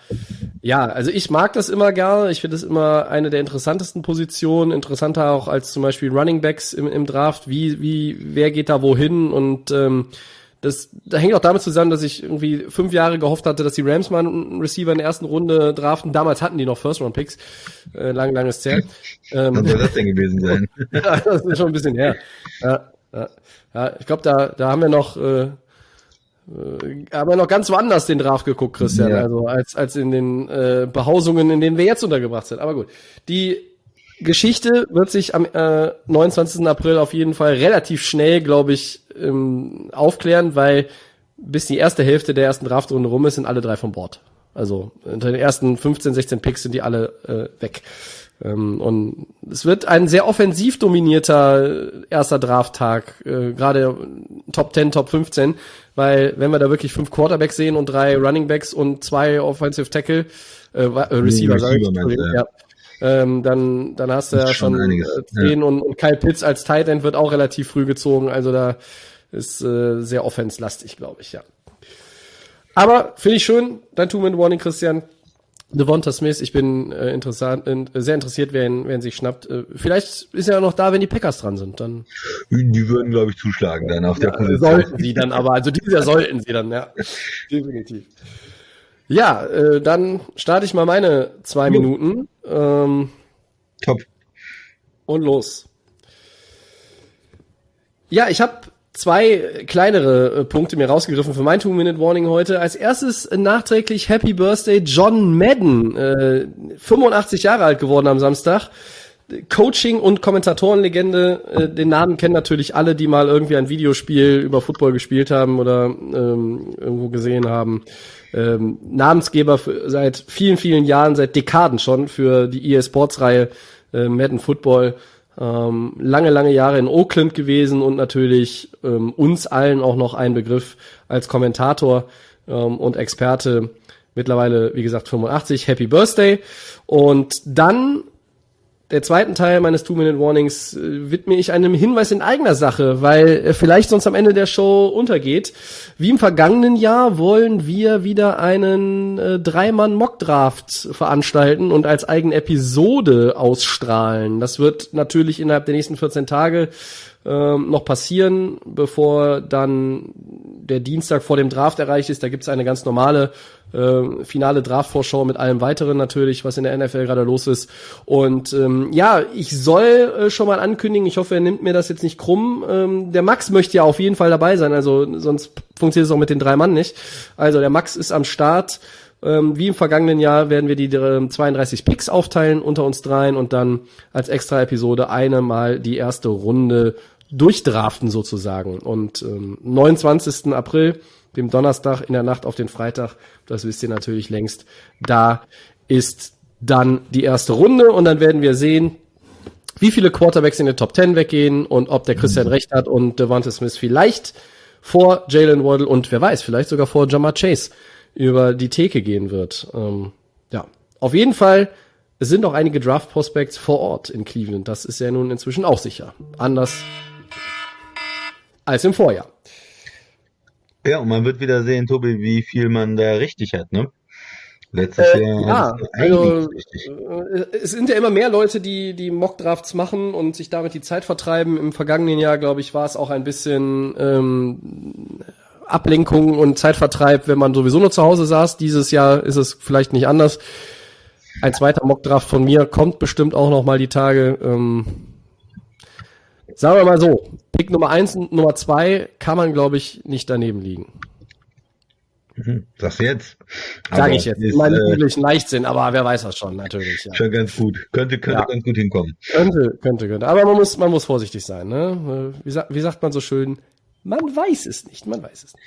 ja, also ich mag das immer gerne. Ich finde es immer eine der interessantesten Positionen, interessanter auch als zum Beispiel Running Backs im, im Draft. Wie wie wer geht da wohin und ähm, das, da hängt auch damit zusammen, dass ich irgendwie fünf Jahre gehofft hatte, dass die Rams mal einen Receiver in der ersten Runde draften. Damals hatten die noch First-Round-Picks. Äh, lang, langes. Ähm, Was soll das denn gewesen sein? ja, das ist schon ein bisschen her. Ja, ja, ja ich glaube, da, da haben wir noch, äh, äh, haben wir noch ganz woanders den Draft geguckt, Christian, ja. also als, als in den äh, Behausungen, in denen wir jetzt untergebracht sind. Aber gut. Die Geschichte wird sich am äh, 29. April auf jeden Fall relativ schnell, glaube ich, ähm, aufklären, weil bis die erste Hälfte der ersten Draftrunde rum ist, sind alle drei vom Bord. Also unter den ersten 15, 16 Picks sind die alle äh, weg. Ähm, und es wird ein sehr offensiv dominierter erster Drafttag, äh, gerade Top 10, Top 15, weil wenn wir da wirklich fünf Quarterbacks sehen und drei Running Backs und zwei Offensive Tackle, äh, äh Receiver, Receiver, ich, ja. Ähm, dann, dann hast du ja schon, schon einiges, äh, 10 ja. und, und Kyle Pitts als Tight End wird auch relativ früh gezogen, also da ist äh, sehr offenslastig, glaube ich, ja. Aber finde ich schön, dein Two-Minute-Warning, Christian. Devonta Smith, ich bin äh, interessant, äh, sehr interessiert, wer ihn, wer ihn sich schnappt. Äh, vielleicht ist er ja noch da, wenn die Packers dran sind. Dann die würden, glaube ich, zuschlagen dann auf ja, der Position. Sollten sie dann, aber also dieses Jahr sollten sie dann, ja, definitiv. Ja, äh, dann starte ich mal meine zwei Minuten. Ähm, Top. Und los. Ja, ich habe zwei kleinere äh, Punkte mir rausgegriffen für mein Two-Minute-Warning heute. Als erstes äh, nachträglich Happy Birthday John Madden, äh, 85 Jahre alt geworden am Samstag. Coaching- und Kommentatorenlegende, äh, den Namen kennen natürlich alle, die mal irgendwie ein Videospiel über Football gespielt haben oder ähm, irgendwo gesehen haben. Ähm, Namensgeber für, seit vielen, vielen Jahren, seit Dekaden schon für die EA Sports-Reihe äh, Madden Football ähm, lange, lange Jahre in Oakland gewesen und natürlich ähm, uns allen auch noch ein Begriff als Kommentator ähm, und Experte. Mittlerweile, wie gesagt, 85. Happy Birthday. Und dann der zweiten Teil meines Two-Minute-Warnings äh, widme ich einem Hinweis in eigener Sache, weil er vielleicht sonst am Ende der Show untergeht. Wie im vergangenen Jahr wollen wir wieder einen äh, Dreimann-Mock-Draft veranstalten und als eigene Episode ausstrahlen. Das wird natürlich innerhalb der nächsten 14 Tage ähm, noch passieren, bevor dann der Dienstag vor dem Draft erreicht ist. Da gibt's eine ganz normale äh, finale Draft-Vorschau mit allem weiteren natürlich, was in der NFL gerade los ist. Und ähm, ja, ich soll äh, schon mal ankündigen, ich hoffe, er nimmt mir das jetzt nicht krumm. Ähm, der Max möchte ja auf jeden Fall dabei sein, also sonst funktioniert es auch mit den drei Mann nicht. Also der Max ist am Start. Ähm, wie im vergangenen Jahr werden wir die äh, 32 Picks aufteilen unter uns dreien und dann als extra Episode eine mal die erste Runde durchdraften sozusagen. Und ähm, 29. April, dem Donnerstag in der Nacht auf den Freitag, das wisst ihr natürlich längst, da ist dann die erste Runde und dann werden wir sehen, wie viele Quarterbacks in der Top 10 weggehen und ob der Christian recht hat und Devonta Smith vielleicht vor Jalen Waddle und wer weiß, vielleicht sogar vor Jamar Chase über die Theke gehen wird. Ähm, ja, auf jeden Fall es sind auch einige Draft Prospects vor Ort in Cleveland. Das ist ja nun inzwischen auch sicher. Anders als im Vorjahr. Ja, und man wird wieder sehen, Tobi, wie viel man da richtig hat, ne? Letztes äh, Jahr. Ja, also, äh, es sind ja immer mehr Leute, die die Mockdrafts machen und sich damit die Zeit vertreiben. Im vergangenen Jahr, glaube ich, war es auch ein bisschen ähm, Ablenkung und Zeitvertreib, wenn man sowieso nur zu Hause saß. Dieses Jahr ist es vielleicht nicht anders. Ein zweiter Mockdraft von mir kommt bestimmt auch noch mal die Tage. Ähm, Sagen wir mal so, Pick Nummer eins und Nummer zwei kann man, glaube ich, nicht daneben liegen. Mhm. Sag's jetzt. Sag ich jetzt. Ist, ich meine äh, natürlich Leichtsinn, aber wer weiß das schon, natürlich. Ja. Schon ganz gut. Könnte, könnte ja. ganz gut hinkommen. Könnte, könnte, könnte. Aber man muss, man muss vorsichtig sein, ne? Wie, wie sagt man so schön? Man weiß es nicht, man weiß es nicht.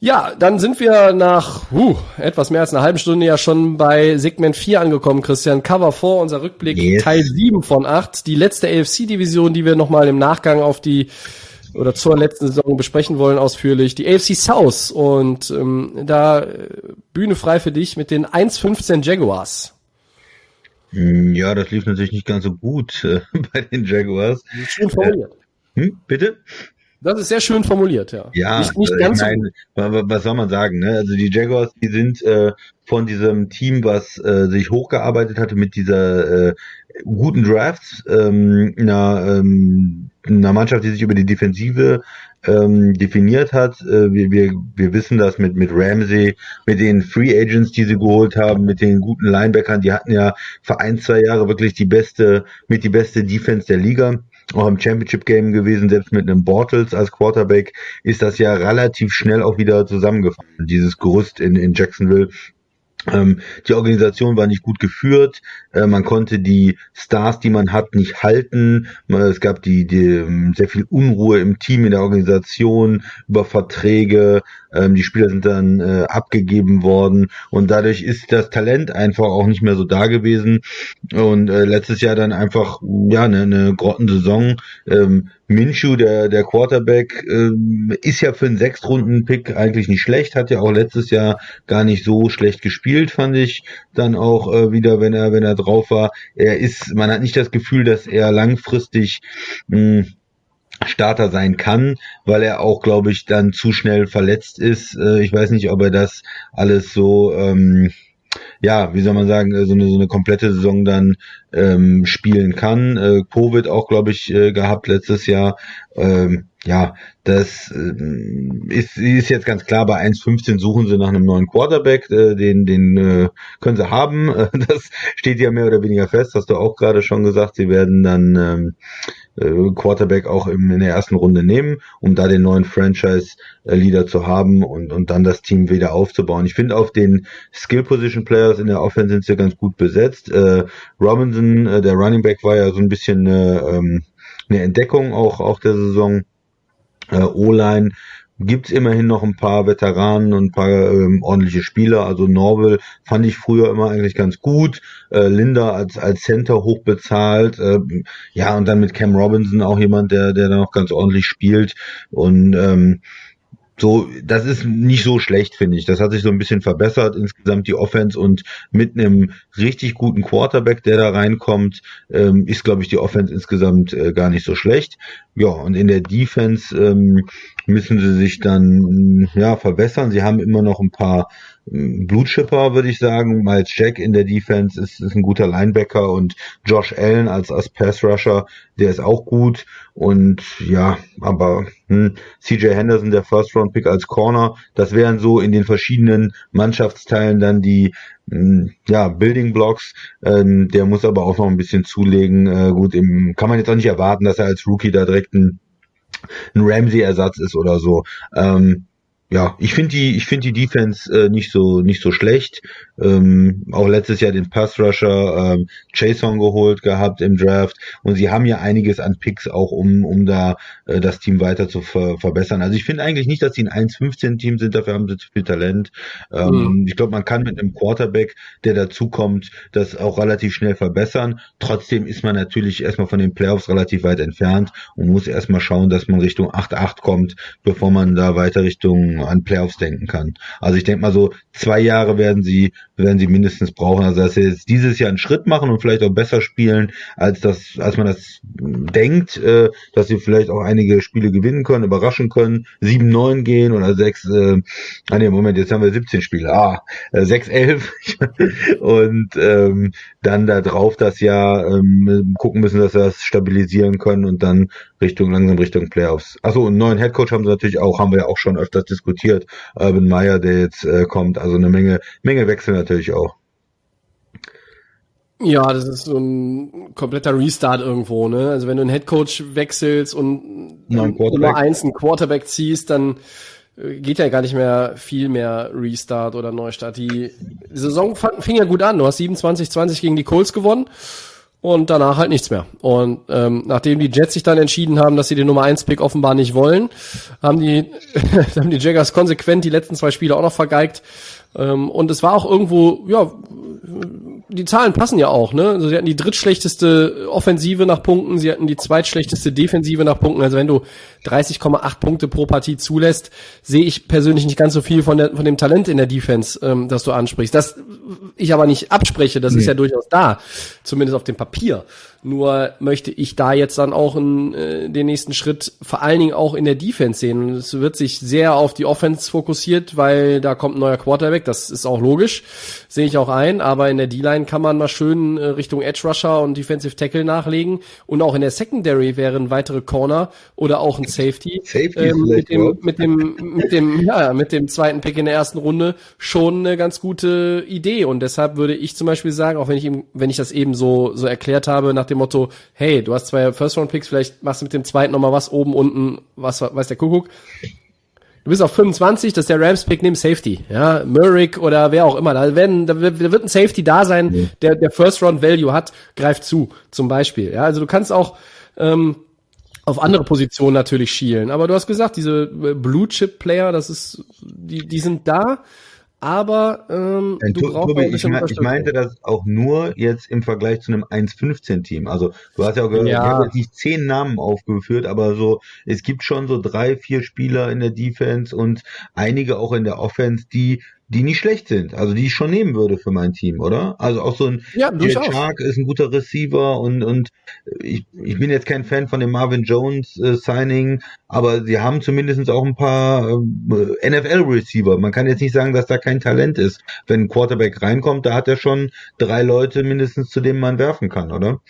Ja, dann sind wir nach uh, etwas mehr als einer halben Stunde ja schon bei Segment 4 angekommen, Christian. Cover 4, unser Rückblick, yes. Teil 7 von 8. Die letzte AFC-Division, die wir nochmal im Nachgang auf die oder zur letzten Saison besprechen wollen ausführlich. Die AFC South und ähm, da äh, Bühne frei für dich mit den 1.15 Jaguars. Hm, ja, das lief natürlich nicht ganz so gut äh, bei den Jaguars. Schön formuliert. Äh, hm, bitte? Das ist sehr schön formuliert, ja. Ja, nicht, nicht ganz ich so was soll man sagen? Ne? Also die Jaguars, die sind äh, von diesem Team, was äh, sich hochgearbeitet hatte mit dieser äh, guten Drafts, ähm, einer, ähm, einer Mannschaft, die sich über die Defensive ähm, definiert hat. Äh, wir, wir, wir wissen das mit, mit Ramsey, mit den Free Agents, die sie geholt haben, mit den guten Linebackern, die hatten ja vor ein, zwei Jahre wirklich die beste, mit die beste Defense der Liga auch im Championship Game gewesen, selbst mit einem Bortles als Quarterback ist das ja relativ schnell auch wieder zusammengefallen, dieses Gerüst in, in Jacksonville. Ähm, die Organisation war nicht gut geführt, äh, man konnte die Stars, die man hat, nicht halten. Es gab die, die ähm, sehr viel Unruhe im Team, in der Organisation, über Verträge. Ähm, die Spieler sind dann äh, abgegeben worden und dadurch ist das Talent einfach auch nicht mehr so da gewesen. Und äh, letztes Jahr dann einfach ja eine, eine Grottensaison. Ähm, Minshew, der, der Quarterback, äh, ist ja für einen Sechstrunden-Pick eigentlich nicht schlecht, hat ja auch letztes Jahr gar nicht so schlecht gespielt, fand ich dann auch äh, wieder, wenn er, wenn er drauf war. Er ist, man hat nicht das Gefühl, dass er langfristig mh, Starter sein kann, weil er auch, glaube ich, dann zu schnell verletzt ist. Äh, ich weiß nicht, ob er das alles so, ähm, ja, wie soll man sagen, äh, so eine, so eine komplette Saison dann ähm, spielen kann. Äh, Covid auch, glaube ich, äh, gehabt letztes Jahr. Ähm, ja, das äh, ist, ist jetzt ganz klar, bei 1,15 suchen sie nach einem neuen Quarterback, äh, den, den äh, können sie haben. Das steht ja mehr oder weniger fest, hast du auch gerade schon gesagt. Sie werden dann ähm, äh, Quarterback auch im, in der ersten Runde nehmen, um da den neuen Franchise-Leader zu haben und, und dann das Team wieder aufzubauen. Ich finde auf den Skill-Position-Players in der Offense sind sie ganz gut besetzt. Robinson, der Running Back, war ja so ein bisschen eine, ähm, eine Entdeckung auch, auch der Saison. Äh, O-Line gibt's immerhin noch ein paar Veteranen und ein paar ähm, ordentliche Spieler. Also Norville fand ich früher immer eigentlich ganz gut. Äh, Linda als als Center hoch bezahlt. Äh, ja und dann mit Cam Robinson auch jemand, der der da noch ganz ordentlich spielt und ähm, so, das ist nicht so schlecht, finde ich. Das hat sich so ein bisschen verbessert, insgesamt die Offense und mit einem richtig guten Quarterback, der da reinkommt, ähm, ist, glaube ich, die Offense insgesamt äh, gar nicht so schlecht. Ja, und in der Defense ähm, müssen sie sich dann ja verbessern. Sie haben immer noch ein paar Blutschipper, würde ich sagen. Miles Jack in der Defense ist, ist ein guter Linebacker und Josh Allen als, als Pass Rusher, der ist auch gut. Und ja, aber hm, CJ Henderson, der First Round Pick als Corner, das wären so in den verschiedenen Mannschaftsteilen dann die hm, ja, Building Blocks, ähm, der muss aber auch noch ein bisschen zulegen. Äh, gut, im, kann man jetzt auch nicht erwarten, dass er als Rookie da direkt ein, ein Ramsey-Ersatz ist oder so. Ähm, ja, ich finde die, ich finde die Defense äh, nicht so nicht so schlecht. Ähm, auch letztes Jahr den Pass Rusher ähm, Jason geholt gehabt im Draft und sie haben ja einiges an Picks auch, um um da äh, das Team weiter zu ver verbessern. Also ich finde eigentlich nicht, dass sie ein 1-15 Team sind. Dafür haben sie zu viel Talent. Ähm, mhm. Ich glaube, man kann mit einem Quarterback, der dazukommt, das auch relativ schnell verbessern. Trotzdem ist man natürlich erstmal von den Playoffs relativ weit entfernt und muss erstmal schauen, dass man Richtung 8-8 kommt, bevor man da weiter Richtung an Playoffs denken kann. Also ich denke mal so, zwei Jahre werden sie, werden sie mindestens brauchen. Also dass sie jetzt dieses Jahr einen Schritt machen und vielleicht auch besser spielen, als das, als man das denkt, äh, dass sie vielleicht auch einige Spiele gewinnen können, überraschen können, 7-9 gehen oder 6, äh, ah nee, Moment, jetzt haben wir 17 Spiele, ah, äh, 6-11 und ähm, dann da drauf das Jahr ähm, gucken müssen, dass sie das stabilisieren können und dann Richtung, langsam Richtung Playoffs. Achso, einen neuen Headcoach haben sie natürlich auch, haben wir ja auch schon öfters diskutiert. Urban Meyer, der jetzt äh, kommt, also eine Menge, Menge Wechsel natürlich auch. Ja, das ist so ein kompletter Restart irgendwo, ne? Also wenn du einen Headcoach wechselst und Nummer eins einen Quarterback ziehst, dann äh, geht ja gar nicht mehr viel mehr Restart oder Neustart. Die Saison fing ja gut an. Du hast 27-20 gegen die Colts gewonnen und danach halt nichts mehr. Und ähm, nachdem die Jets sich dann entschieden haben, dass sie den Nummer 1 Pick offenbar nicht wollen, haben die haben die Jaggers konsequent die letzten zwei Spiele auch noch vergeigt. Ähm, und es war auch irgendwo ja die Zahlen passen ja auch, ne? Also sie hatten die drittschlechteste Offensive nach Punkten, sie hatten die zweitschlechteste Defensive nach Punkten. Also wenn du 30,8 Punkte pro Partie zulässt, sehe ich persönlich nicht ganz so viel von, der, von dem Talent in der Defense, ähm, das du ansprichst. Das ich aber nicht abspreche, das nee. ist ja durchaus da, zumindest auf dem Papier. Nur möchte ich da jetzt dann auch in, äh, den nächsten Schritt vor allen Dingen auch in der Defense sehen. Und es wird sich sehr auf die Offense fokussiert, weil da kommt ein neuer Quarterback, das ist auch logisch, sehe ich auch ein. Aber in der D-Line kann man mal schön äh, Richtung Edge Rusher und Defensive Tackle nachlegen. Und auch in der Secondary wären weitere Corner oder auch ein Safety, Safety ähm, mit, dem, mit dem mit dem ja mit dem zweiten Pick in der ersten Runde schon eine ganz gute Idee. Und deshalb würde ich zum Beispiel sagen, auch wenn ich ihm, wenn ich das eben so so erklärt habe nach dem Motto, hey, du hast zwei First-Round-Picks, vielleicht machst du mit dem zweiten nochmal was oben, unten, was weiß der Kuckuck. Du bist auf 25, das ist der Rams-Pick, nimm Safety. Ja, Murrick oder wer auch immer. Da, werden, da wird ein Safety da sein, mhm. der, der First-Round-Value hat, greift zu, zum Beispiel. Ja, also du kannst auch ähm, auf andere Positionen natürlich schielen. Aber du hast gesagt, diese Blue-Chip-Player, das ist, die, die sind da. aber ähm, Äh, du brauchst Tobi, ich, ich meinte das auch nur jetzt im Vergleich zu einem 1-15-Team. Also du hast ja auch gehört, Ja. ich habe jetzt nicht zehn Namen aufgeführt, aber so, es gibt schon so drei, vier Spieler in der Defense und einige auch in der Offense, die die nicht schlecht sind, also die ich schon nehmen würde für mein Team, oder? Also auch so ein Ja. Shark ist ein guter Receiver und und ich, ich bin jetzt kein Fan von dem Marvin Jones äh, Signing, aber sie haben zumindest auch ein paar äh, NFL Receiver. Man kann jetzt nicht sagen, dass da kein Talent ist. Wenn ein Quarterback reinkommt, da hat er schon drei Leute mindestens, zu denen man werfen kann, oder?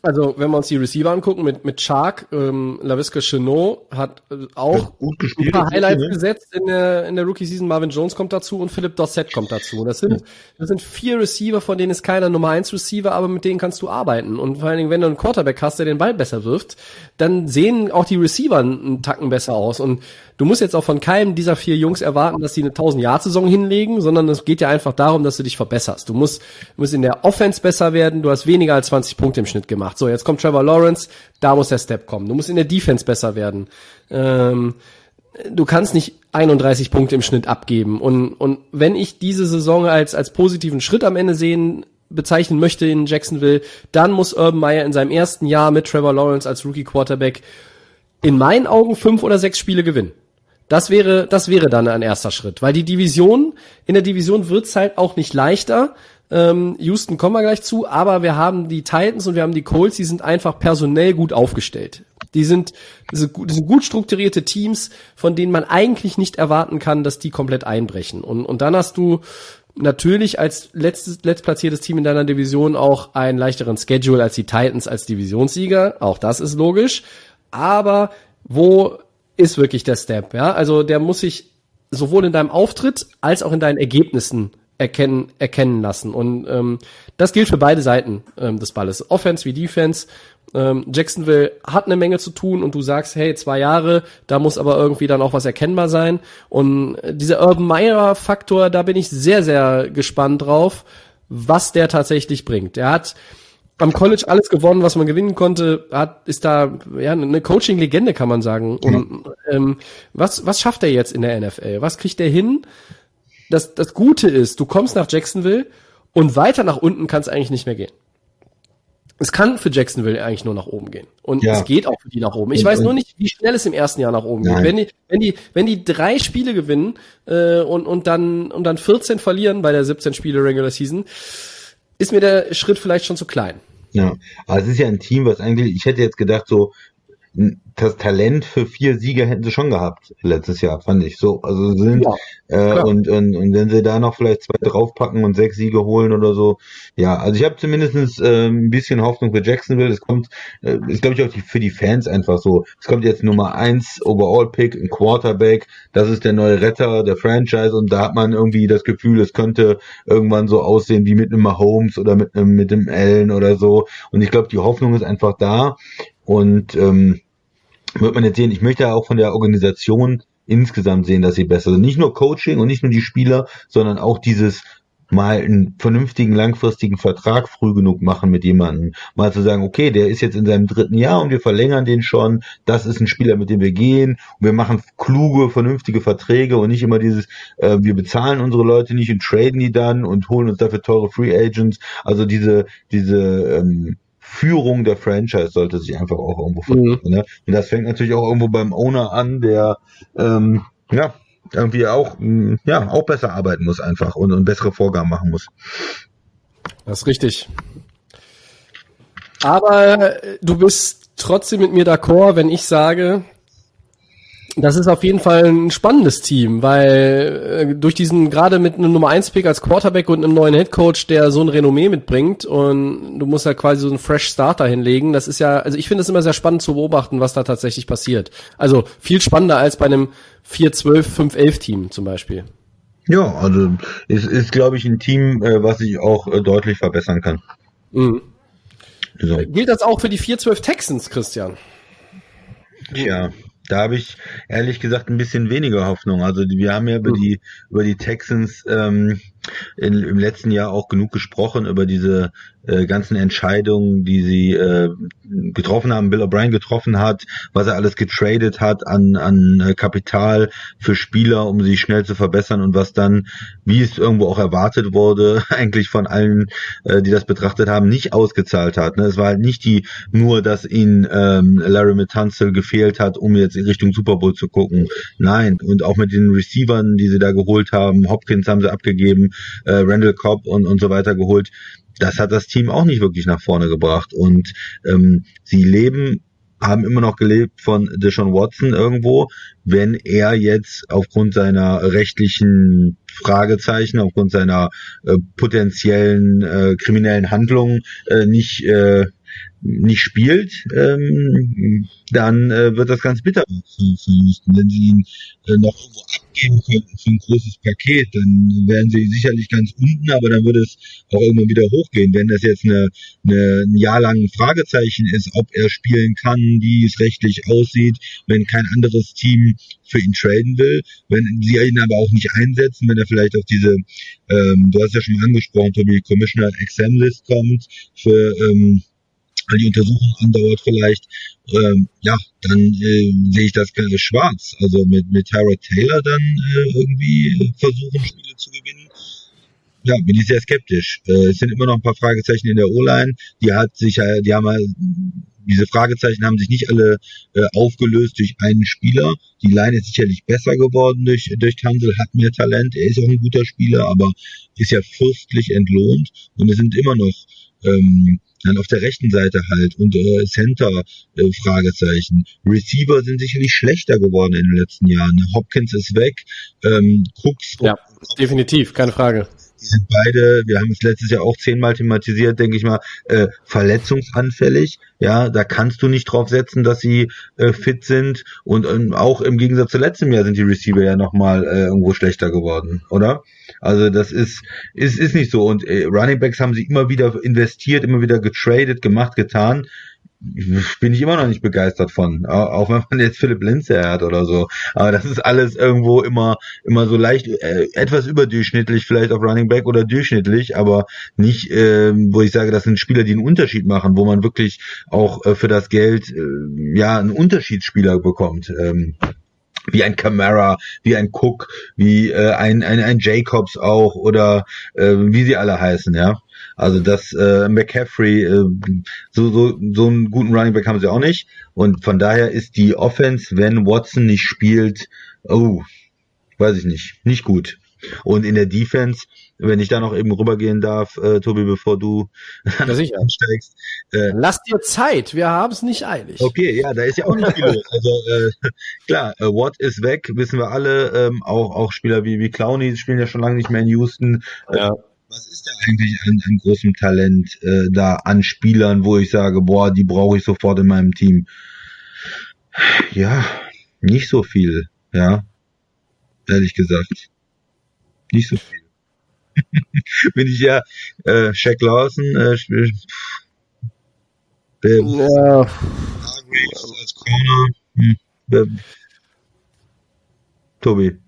Also, wenn wir uns die Receiver angucken, mit, mit Shark, ähm, LaVisca Chenot hat äh, auch ein paar Highlights ne? gesetzt in der, in der Rookie-Season. Marvin Jones kommt dazu und Philip Dossett kommt dazu. Das sind, das sind vier Receiver, von denen ist keiner Nummer eins Receiver, aber mit denen kannst du arbeiten. Und vor allen Dingen, wenn du einen Quarterback hast, der den Ball besser wirft, dann sehen auch die Receiver einen Tacken besser aus. Und du musst jetzt auch von keinem dieser vier Jungs erwarten, dass sie eine 1000-Jahr-Saison hinlegen, sondern es geht ja einfach darum, dass du dich verbesserst. Du musst, du musst in der Offense besser werden. Du hast weniger als 20 Punkte im Schnitt gemacht. So, jetzt kommt Trevor Lawrence, da muss der Step kommen. Du musst in der Defense besser werden. Ähm, du kannst nicht 31 Punkte im Schnitt abgeben. Und, und wenn ich diese Saison als, als positiven Schritt am Ende sehen, bezeichnen möchte in Jacksonville, dann muss Urban Meyer in seinem ersten Jahr mit Trevor Lawrence als Rookie Quarterback in meinen Augen fünf oder sechs Spiele gewinnen. Das wäre, das wäre dann ein erster Schritt, weil die Division, in der Division wird's halt auch nicht leichter. Ähm, Houston kommen wir gleich zu, aber wir haben die Titans und wir haben die Colts, die sind einfach personell gut aufgestellt. Die sind, das sind gut- das sind gut strukturierte Teams, von denen man eigentlich nicht erwarten kann, dass die komplett einbrechen. Und, und dann hast du natürlich als letztes, letztplatziertes Team in deiner Division auch einen leichteren Schedule als die Titans als Divisionssieger. Auch das ist logisch. Aber wo ist wirklich der Step? Ja, also der muss sich sowohl in deinem Auftritt als auch in deinen Ergebnissen erkennen, erkennen lassen. Und ähm, das gilt für beide Seiten ähm, des Balles, Offense wie Defense. Ähm, Jacksonville hat eine Menge zu tun und du sagst, hey, zwei Jahre, da muss aber irgendwie dann auch was erkennbar sein. Und dieser Urban Meyer Faktor, da bin ich sehr, sehr gespannt drauf, was der tatsächlich bringt. Er hat am College alles gewonnen, was man gewinnen konnte, hat, ist da ja eine Coaching-Legende, kann man sagen. Und ähm, was, was schafft er jetzt in der NFL? Was kriegt er hin? Das, das Gute ist, du kommst nach Jacksonville und weiter nach unten kann es eigentlich nicht mehr gehen. Es kann für Jacksonville eigentlich nur nach oben gehen. Und Ja. es geht auch für die nach oben. Ich weiß nur nicht, wie schnell es im ersten Jahr nach oben Nein. geht. Wenn die, wenn die, wenn die drei Spiele gewinnen äh, und, und dann und dann 14 verlieren bei der 17 Spiele Regular Season, ist mir der Schritt vielleicht schon zu klein. Ja, aber es ist ja ein Team, was eigentlich, ich hätte jetzt gedacht, so das Talent für vier Sieger hätten sie schon gehabt letztes Jahr, fand ich so. Also sie sind Ja, äh, und, und und wenn sie da noch vielleicht zwei draufpacken und sechs Siege holen oder so, ja, also ich habe zumindest äh, ein bisschen Hoffnung für Jacksonville. Es kommt, äh, ist glaube ich auch die, für die Fans einfach so. Es kommt jetzt Nummer eins Overall Pick, ein Quarterback, das ist der neue Retter der Franchise und da hat man irgendwie das Gefühl, es könnte irgendwann so aussehen wie mit einem Mahomes oder mit einem mit einem Allen oder so. Und ich glaube, die Hoffnung ist einfach da und ähm, wird man jetzt sehen. Ich möchte auch von der Organisation insgesamt sehen, dass sie besser sind. Nicht nur Coaching und nicht nur die Spieler, sondern auch dieses mal einen vernünftigen langfristigen Vertrag früh genug machen mit jemandem. Mal zu sagen, okay, der ist jetzt in seinem dritten Jahr und wir verlängern den schon. Das ist ein Spieler, mit dem wir gehen. Und wir machen kluge, vernünftige Verträge und nicht immer dieses, äh, wir bezahlen unsere Leute nicht und traden die dann und holen uns dafür teure Free Agents. Also diese, diese ähm, Führung der Franchise sollte sich einfach auch irgendwo Mhm. Ne? Und das fängt natürlich auch irgendwo beim Owner an, der ähm, ja irgendwie auch mh, ja auch besser arbeiten muss einfach und, und bessere Vorgaben machen muss. Das ist richtig. Aber äh, du bist trotzdem mit mir d'accord, wenn ich sage, das ist auf jeden Fall ein spannendes Team, weil äh, durch diesen gerade mit einem Nummer 1 Pick als Quarterback und einem neuen Headcoach, der so ein Renommee mitbringt und du musst ja quasi so einen Fresh Starter hinlegen, das ist ja, also ich finde es immer sehr spannend zu beobachten, was da tatsächlich passiert. Also viel spannender als bei einem 4-12, 5-11 Team zum Beispiel. Ja, also es ist, glaube ich, ein Team, äh, was sich auch äh, deutlich verbessern kann. Mhm. So. Gilt das auch für die 4-12 Texans, Christian? Ja, da habe ich ehrlich gesagt ein bisschen weniger Hoffnung. Also wir haben ja über die über die Texans ähm, in, im letzten Jahr auch genug gesprochen über diese äh, ganzen Entscheidungen, die sie äh, getroffen haben, Bill O'Brien getroffen hat, was er alles getradet hat an, an äh, Kapital für Spieler, um sie schnell zu verbessern und was dann, wie es irgendwo auch erwartet wurde, eigentlich von allen, äh, die das betrachtet haben, nicht ausgezahlt hat. Ne? Es war halt nicht die nur, dass ihnen ähm, Larry Metanzel gefehlt hat, um jetzt in Richtung Super Bowl zu gucken. Nein, und auch mit den Receivern, die sie da geholt haben, Hopkins haben sie abgegeben, äh, Randall Cobb und, und so weiter geholt das hat das Team auch nicht wirklich nach vorne gebracht. Und ähm, sie leben haben immer noch gelebt von Deshaun Watson irgendwo, wenn er jetzt aufgrund seiner rechtlichen Fragezeichen, aufgrund seiner äh, potenziellen äh, kriminellen Handlungen äh, nicht äh, nicht spielt, ähm, dann äh, wird das ganz bitter für, für Houston. Wenn sie ihn äh, noch irgendwo abgeben könnten für ein großes Paket, dann wären sie sicherlich ganz unten, aber dann würde es auch irgendwann wieder hochgehen. Wenn das jetzt eine, eine, ein Jahr lang ein Fragezeichen ist, ob er spielen kann, wie es rechtlich aussieht, wenn kein anderes Team für ihn traden will, wenn sie ihn aber auch nicht einsetzen, wenn er vielleicht auf diese, ähm, du hast ja schon angesprochen, Tobi, Commissioner Exam List kommt für ähm, weil die Untersuchung andauert vielleicht, ähm, ja, dann äh, sehe ich das ganz schwarz. Also mit, mit Tyrod Taylor dann äh, irgendwie versuchen, Spiele zu gewinnen. Ja, bin ich sehr skeptisch. Äh, es sind immer noch ein paar Fragezeichen in der O-Line. Die hat sich, äh, die haben halt, diese Fragezeichen haben sich nicht alle äh, aufgelöst durch einen Spieler. Die Line ist sicherlich besser geworden durch, durch Tansel, hat mehr Talent, er ist auch ein guter Spieler, aber ist ja fürstlich entlohnt und es sind immer noch ähm, dann auf der rechten Seite halt und äh, Center äh, Fragezeichen. Receiver sind sicherlich schlechter geworden in den letzten Jahren. Hopkins ist weg, ähm, Cooks. Ja, definitiv, keine Frage. Die sind beide, wir haben es letztes Jahr auch zehnmal thematisiert, denke ich mal, äh, verletzungsanfällig. Ja, da kannst du nicht drauf setzen, dass sie äh, fit sind. Und ähm, auch im Gegensatz zu letztem Jahr sind die Receiver ja nochmal äh, irgendwo schlechter geworden, oder? Also das ist, ist, ist nicht so. Und äh, Running Backs haben sie immer wieder investiert, immer wieder getradet, gemacht, getan bin ich immer noch nicht begeistert von. Auch wenn man jetzt Philipp Lindsay hat oder so. Aber das ist alles irgendwo immer, immer so leicht, äh, etwas überdurchschnittlich, vielleicht auf Running Back oder durchschnittlich, aber nicht, äh, wo ich sage, das sind Spieler, die einen Unterschied machen, wo man wirklich auch äh, für das Geld, äh, ja, einen Unterschiedsspieler bekommt. Ähm, wie ein Camara, wie ein Cook, wie äh, ein, ein, ein Jacobs auch oder äh, wie sie alle heißen, ja. Also das äh, McCaffrey, äh, so, so, so einen guten Running Back haben sie auch nicht. Und von daher ist die Offense, wenn Watson nicht spielt, oh, weiß ich nicht, nicht gut. Und in der Defense, wenn ich da noch eben rübergehen darf, äh, Tobi, bevor du ja, ansteigst. Äh, Lass dir Zeit, wir haben es nicht eilig. Okay, ja, da ist ja auch nicht viel los. Also äh, klar, äh, Watt ist weg, wissen wir alle. Ähm, auch auch Spieler wie wie Clowney spielen ja schon lange nicht mehr in Houston. Ja. Was ist da eigentlich an, an großem Talent äh, da an Spielern, wo ich sage, boah, die brauche ich sofort in meinem Team? Ja, nicht so viel, ja. Ehrlich gesagt. Nicht so viel. Bin ich ja äh, Shaq Lawson, äh, der, ja. als Corner. Hm, Tobi.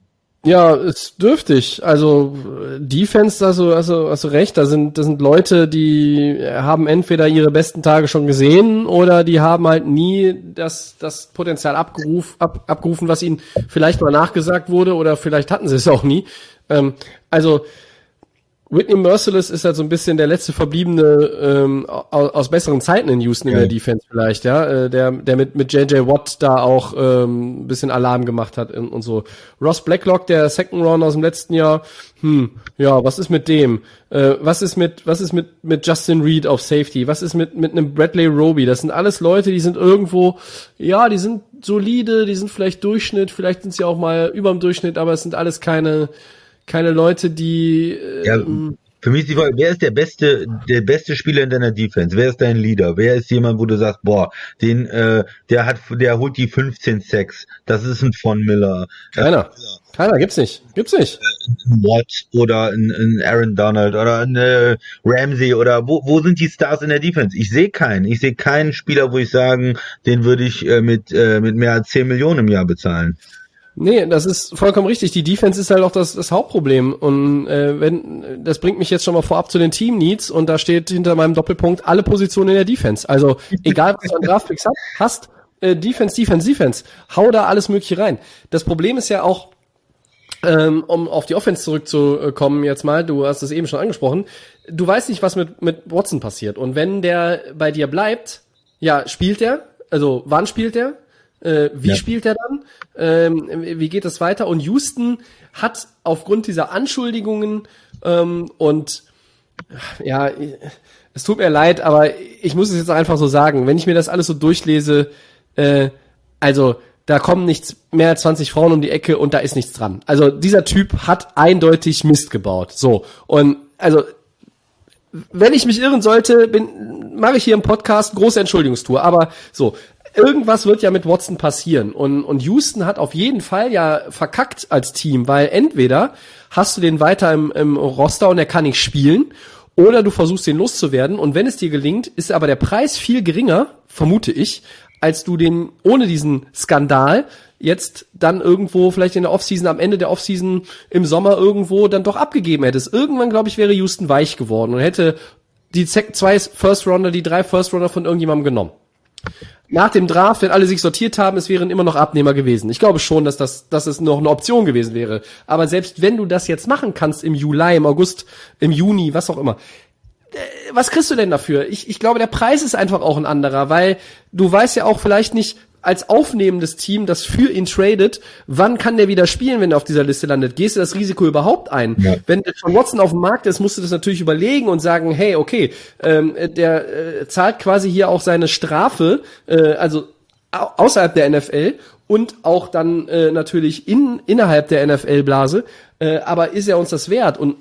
Ja, ist dürftig. Also Defense, also also also recht. Da sind das sind Leute, die haben entweder ihre besten Tage schon gesehen oder die haben halt nie das das Potenzial abgeruf, ab, abgerufen, was ihnen vielleicht mal nachgesagt wurde oder vielleicht hatten sie es auch nie. Ähm, also Whitney Merciless ist halt so ein bisschen der letzte verbliebene ähm, aus, aus besseren Zeiten in Houston in der Defense vielleicht, ja, äh, der der mit mit JJ Watt da auch ähm, ein bisschen Alarm gemacht hat und, und so. Ross Blacklock, der Second Round aus dem letzten Jahr, hm, ja, was ist mit dem? Äh, was ist mit was ist mit mit Justin Reed auf Safety? Was ist mit mit einem Bradley Roby? Das sind alles Leute, die sind irgendwo, ja, die sind solide, die sind vielleicht Durchschnitt, vielleicht sind sie auch mal überm Durchschnitt, aber es sind alles keine keine Leute, die. Äh, ja, für mich ist die Frage, wer ist der beste, der beste Spieler in deiner Defense? Wer ist dein Leader? Wer ist jemand, wo du sagst, boah, den, äh, der hat, der holt die 15 Sacks. Das ist ein Von Miller. Keiner. Keiner, gibt's nicht. Gibt's nicht. Ein Watt oder ein, ein Aaron Donald oder ein äh, Ramsey oder wo, wo sind die Stars in der Defense? Ich sehe keinen. Ich sehe keinen Spieler, wo ich sagen, den würde ich äh, mit, äh, mit mehr als 10 Millionen im Jahr bezahlen. Nee, das ist vollkommen richtig. Die Defense ist halt auch das, das Hauptproblem. Und äh, wenn das bringt mich jetzt schon mal vorab zu den Team Needs und da steht hinter meinem Doppelpunkt alle Positionen in der Defense. Also egal was du an Draftpicks hast, äh, Defense, Defense, Defense, hau da alles Mögliche rein. Das Problem ist ja auch, ähm, um auf die Offense zurückzukommen jetzt mal, du hast es eben schon angesprochen, du weißt nicht, was mit, mit Watson passiert. Und wenn der bei dir bleibt, ja, spielt der? Also wann spielt der? Äh, wie ja. spielt er dann? Ähm, wie geht es weiter? Und Houston hat aufgrund dieser Anschuldigungen ähm, und ja, es tut mir leid, aber ich muss es jetzt einfach so sagen, wenn ich mir das alles so durchlese, äh, also da kommen nichts mehr als 20 Frauen um die Ecke und da ist nichts dran. Also dieser Typ hat eindeutig Mist gebaut. So und also wenn ich mich irren sollte, bin mache ich hier im Podcast große Entschuldigungstour. Aber so irgendwas wird ja mit Watson passieren. Und, und Houston hat auf jeden Fall ja verkackt als Team, weil entweder hast du den weiter im, im Roster und er kann nicht spielen, oder du versuchst den loszuwerden. Und wenn es dir gelingt, ist aber der Preis viel geringer, vermute ich, als du den ohne diesen Skandal jetzt dann irgendwo vielleicht in der Offseason, am Ende der Offseason im Sommer irgendwo dann doch abgegeben hättest. Irgendwann, glaube ich, wäre Houston weich geworden und hätte die zwei First Rounder, die drei First Rounder von irgendjemandem genommen nach dem Draft, wenn alle sich sortiert haben, es wären immer noch Abnehmer gewesen. Ich glaube schon, dass das, dass es noch eine Option gewesen wäre. Aber selbst wenn du das jetzt machen kannst im Juli, im August, im Juni, was auch immer, äh, was kriegst du denn dafür? Ich, ich glaube, der Preis ist einfach auch ein anderer, weil du weißt ja auch vielleicht nicht, als aufnehmendes Team, das für ihn tradet, wann kann der wieder spielen, wenn er auf dieser Liste landet? Gehst du das Risiko überhaupt ein? Ja. Wenn John Watson auf dem Markt ist, musst du das natürlich überlegen und sagen, hey, okay, ähm, der äh, zahlt quasi hier auch seine Strafe, äh, also außerhalb der NFL und auch dann äh, natürlich in, innerhalb der NFL-Blase, äh, aber ist er uns das wert? Und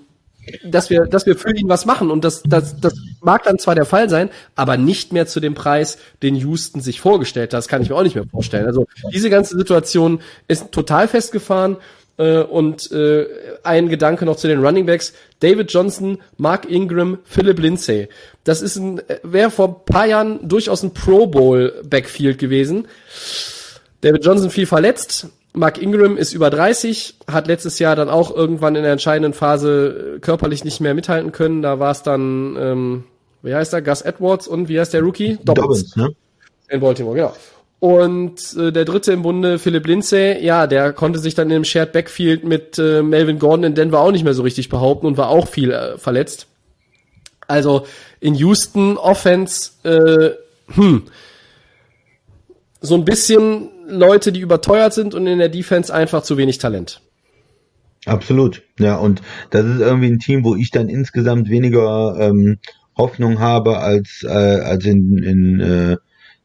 dass wir, dass wir für ihn was machen. Und das, das, das mag dann zwar der Fall sein, aber nicht mehr zu dem Preis, den Houston sich vorgestellt hat. Das kann ich mir auch nicht mehr vorstellen. Also diese ganze Situation ist total festgefahren. Äh, und äh, ein Gedanke noch zu den Running Backs. David Johnson, Mark Ingram, Philip Lindsay. Das ist ein, wäre vor ein paar Jahren durchaus ein Pro Bowl Backfield gewesen. David Johnson viel verletzt, Mark Ingram ist über 30, hat letztes Jahr dann auch irgendwann in der entscheidenden Phase äh, körperlich nicht mehr mithalten können. Da war es dann, ähm, wie heißt der, Gus Edwards und wie heißt der Rookie? Dobbins, Dobbins ne? In Baltimore, genau. Und äh, der dritte im Bunde, Philip Lindsay, ja, der konnte sich dann im Shared Backfield mit äh, Melvin Gordon in Denver auch nicht mehr so richtig behaupten und war auch viel äh, verletzt. Also in Houston Offense, äh, hm, so ein bisschen Leute, die überteuert sind und in der Defense einfach zu wenig Talent. Absolut, ja, und das ist irgendwie ein Team, wo ich dann insgesamt weniger ähm, Hoffnung habe als, äh, als in, in äh,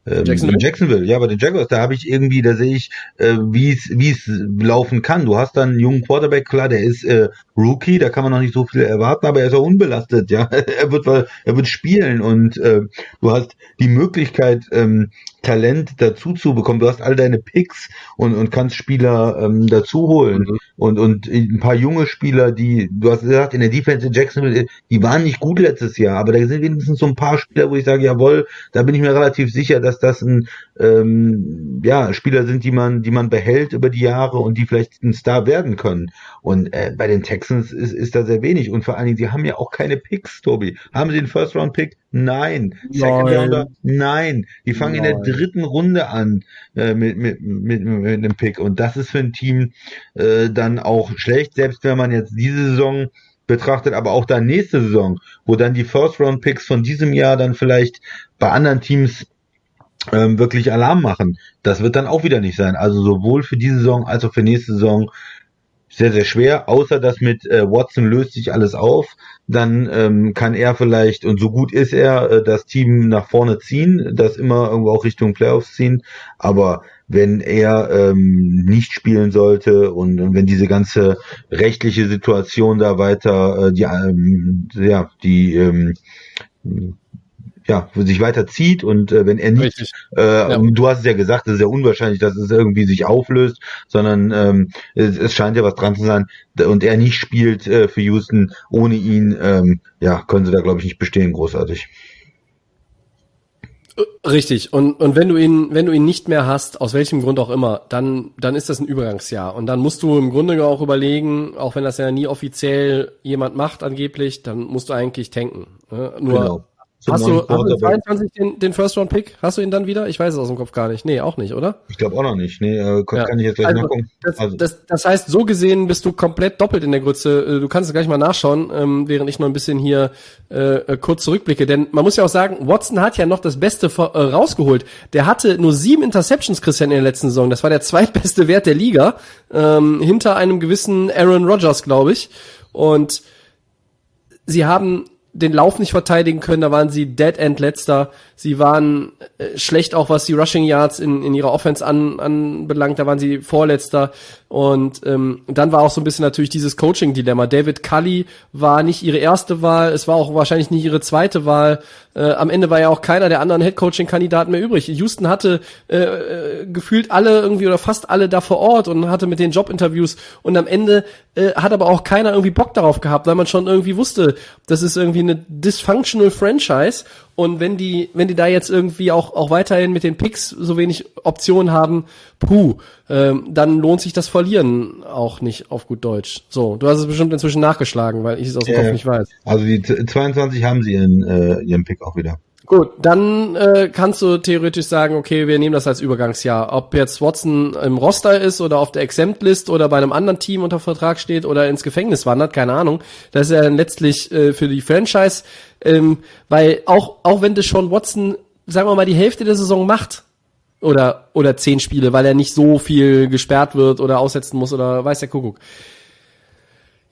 ähm, Jacksonville? Jacksonville, ja, bei den Jaguars, da habe ich irgendwie, da sehe ich, äh, wie es wie es laufen kann. Du hast dann einen jungen Quarterback, klar, der ist äh, Rookie, da kann man noch nicht so viel erwarten, aber er ist auch unbelastet, ja. er wird er wird spielen und äh, du hast die Möglichkeit, ähm, Talent dazu zu bekommen. Du hast all deine Picks und, und kannst Spieler ähm, dazu holen. Mhm. Und, und ein paar junge Spieler, die, du hast gesagt, in der Defense in Jacksonville, die waren nicht gut letztes Jahr, aber da sind wenigstens so ein paar Spieler, wo ich sage, jawohl, da bin ich mir relativ sicher, dass das ein ähm, ja, Spieler sind, die man, die man behält über die Jahre und die vielleicht ein Star werden können. Und äh, bei den Texans ist, ist da sehr wenig. Und vor allen Dingen, sie haben ja auch keine Picks, Tobi. Haben sie den First Round Pick? Nein. Second Nein. Rounder? Nein. Die fangen Nein. in der dritten Runde an äh, mit, mit, mit, mit einem Pick. Und das ist für ein Team äh, dann auch schlecht, selbst wenn man jetzt diese Saison betrachtet, aber auch dann nächste Saison, wo dann die First Round Picks von diesem Jahr dann vielleicht bei anderen Teams ähm, wirklich Alarm machen. Das wird dann auch wieder nicht sein. Also sowohl für diese Saison als auch für nächste Saison sehr, sehr schwer, außer dass mit äh, Watson löst sich alles auf. Dann ähm, kann er vielleicht, und so gut ist er, äh, das Team nach vorne ziehen, das immer irgendwo auch Richtung Playoffs ziehen. Aber wenn er ähm, nicht spielen sollte und, und wenn diese ganze rechtliche Situation da weiter äh, die ähm, ja die ähm, ja, sich weiter zieht und äh, wenn er nicht, äh, ja. du hast es ja gesagt, es ist ja unwahrscheinlich, dass es irgendwie sich auflöst, sondern ähm, es, es scheint ja was dran zu sein und er nicht spielt äh, für Houston, ohne ihn, ähm, ja, können sie da glaube ich nicht bestehen, großartig. Richtig. Und, und wenn du ihn, wenn du ihn nicht mehr hast, aus welchem Grund auch immer, dann, dann ist das ein Übergangsjahr. Und dann musst du im Grunde auch überlegen, auch wenn das ja nie offiziell jemand macht angeblich, dann musst du eigentlich tanken. Ne? Nur genau. Hast du, hast du 22 den, den First-Round-Pick? Hast du ihn dann wieder? Ich weiß es aus dem Kopf gar nicht. Nee, auch nicht, oder? Ich glaube auch noch nicht. Nee, äh, kann, ja. kann ich jetzt gleich also, nachgucken. Das, also. das, das heißt, so gesehen bist du komplett doppelt in der Grütze. Äh, du kannst es gleich mal nachschauen, ähm, während ich noch ein bisschen hier äh, äh, kurz zurückblicke. Denn man muss ja auch sagen, Watson hat ja noch das Beste äh, rausgeholt. Der hatte nur sieben Interceptions, Christian, in der letzten Saison. Das war der zweitbeste Wert der Liga. Ähm, hinter einem gewissen Aaron Rodgers, glaube ich. Und sie haben den Lauf nicht verteidigen können, da waren sie Dead End letzter. Sie waren äh, schlecht auch, was die Rushing Yards in, in ihrer Offense an, anbelangt, da waren sie vorletzter. Und ähm, dann war auch so ein bisschen natürlich dieses Coaching-Dilemma. David Cully war nicht ihre erste Wahl, es war auch wahrscheinlich nicht ihre zweite Wahl. Äh, am Ende war ja auch keiner der anderen Head-Coaching-Kandidaten mehr übrig. Houston hatte äh, äh, gefühlt alle irgendwie oder fast alle da vor Ort und hatte mit den Jobinterviews und am Ende äh, hat aber auch keiner irgendwie Bock darauf gehabt, weil man schon irgendwie wusste, das ist irgendwie eine dysfunctional Franchise und wenn die, wenn die da jetzt irgendwie auch, auch weiterhin mit den Picks so wenig Optionen haben, puh, ähm, dann lohnt sich das Verlieren auch nicht auf gut Deutsch. So, du hast es bestimmt inzwischen nachgeschlagen, weil ich es aus dem äh, Kopf nicht weiß. Also die 22 haben sie in äh, ihrem Pick auch wieder. Gut, dann äh, kannst du theoretisch sagen, okay, wir nehmen das als Übergangsjahr. Ob jetzt Watson im Roster ist oder auf der Exempt-List oder bei einem anderen Team unter Vertrag steht oder ins Gefängnis wandert, keine Ahnung. Das ist ja letztlich äh, für die Franchise, ähm, weil auch auch wenn das schon Watson, sagen wir mal, die Hälfte der Saison macht oder oder zehn Spiele, weil er nicht so viel gesperrt wird oder aussetzen muss oder weiß der Kuckuck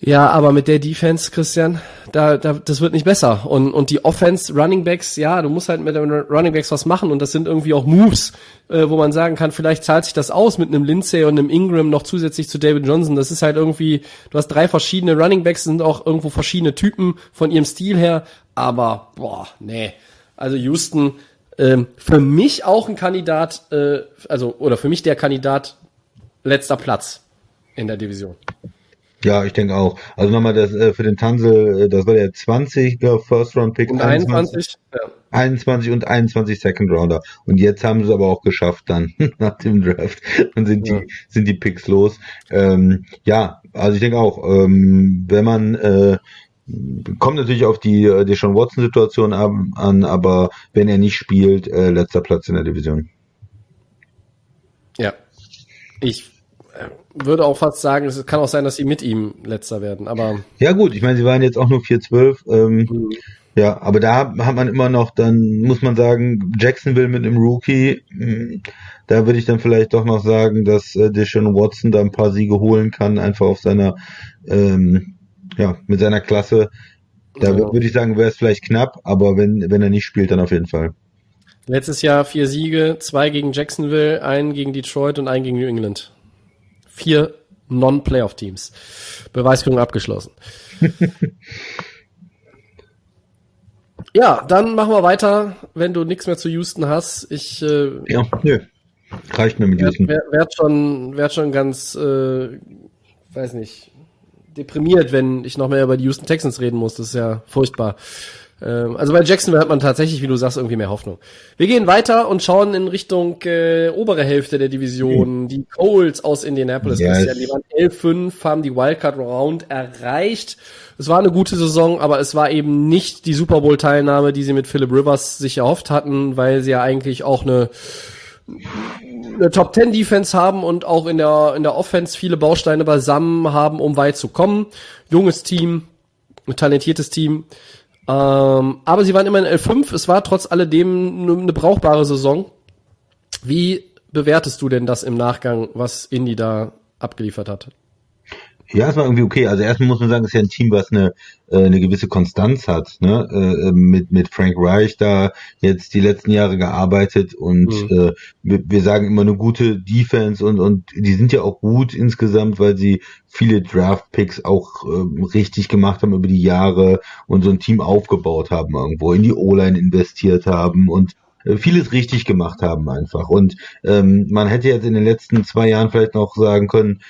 ja, aber mit der Defense, Christian, da, da, das wird nicht besser. Und, und die Offense, Running Backs, ja, du musst halt mit den Running Backs was machen und das sind irgendwie auch Moves, äh, wo man sagen kann, vielleicht zahlt sich das aus mit einem Lindsay und einem Ingram noch zusätzlich zu David Johnson. Das ist halt irgendwie, du hast drei verschiedene Running Backs, sind auch irgendwo verschiedene Typen von ihrem Stil her, aber boah, nee. Also Houston, ähm, für mich auch ein Kandidat, äh, also, oder für mich der Kandidat letzter Platz in der Division. Ja, ich denke auch. Also nochmal das äh, für den Tansel, äh, das war der 20 First Round Pick. Und 21, 21, ja. 21 und 21 Second Rounder. Und jetzt haben sie es aber auch geschafft dann nach dem Draft und sind ja. die sind die Picks los. Ähm, ja, also ich denke auch, ähm, wenn man äh, kommt natürlich auf die äh, die Sean Watson Situation an, aber wenn er nicht spielt, äh, letzter Platz in der Division. Ja, ich würde auch fast sagen, es kann auch sein, dass sie mit ihm letzter werden, aber. Ja, gut, ich meine, sie waren jetzt auch nur 4-12. Ähm, mhm. Ja, aber da hat man immer noch, dann muss man sagen, Jacksonville mit einem Rookie, hm, da würde ich dann vielleicht doch noch sagen, dass äh, Deshaun Watson da ein paar Siege holen kann, einfach auf seiner, ähm, ja, mit seiner Klasse. Da ja. würde ich sagen, wäre es vielleicht knapp, aber wenn, wenn er nicht spielt, dann auf jeden Fall. Letztes Jahr vier Siege, zwei gegen Jacksonville, einen gegen Detroit und einen gegen New England vier Non-Playoff-Teams. Beweisführung abgeschlossen. ja, dann machen wir weiter, wenn du nichts mehr zu Houston hast. Ich äh, ja, nö. Reicht mir mit Houston. Werd, werd schon, werd schon ganz, äh, weiß nicht, deprimiert, wenn ich noch mehr über die Houston Texans reden muss. Das ist ja furchtbar. Ähm, also bei Jacksonville hat man tatsächlich, wie du sagst, irgendwie mehr Hoffnung. Wir gehen weiter und schauen in Richtung äh, obere Hälfte der Division. Mhm. Die Colts aus Indianapolis. Yes. Die waren 11-5, haben die Wildcard Round erreicht. Es war eine gute Saison, aber es war eben nicht die Super Bowl Teilnahme, die sie mit Philip Rivers sich erhofft hatten, weil sie ja eigentlich auch eine eine Top 10 Defense haben und auch in der in der Offense viele Bausteine beisammen haben, um weit zu kommen. Junges Team, ein talentiertes Team. Ähm, aber sie waren immer in L5. Es war trotz alledem eine brauchbare Saison. Wie bewertest du denn das im Nachgang, was Indy da abgeliefert hat? Ja, es war irgendwie okay. Also erstmal muss man sagen, es ist ja ein Team, was eine, äh, eine gewisse Konstanz hat. Ne? Äh, äh, mit, mit Frank Reich da jetzt die letzten Jahre gearbeitet und mhm. äh, wir, wir sagen immer eine gute Defense und, und die sind ja auch gut insgesamt, weil sie viele Draft-Picks auch äh, richtig gemacht haben über die Jahre und so ein Team aufgebaut haben irgendwo, in die O-Line investiert haben und äh, vieles richtig gemacht haben einfach. Und ähm, man hätte jetzt in den letzten zwei Jahren vielleicht noch sagen können,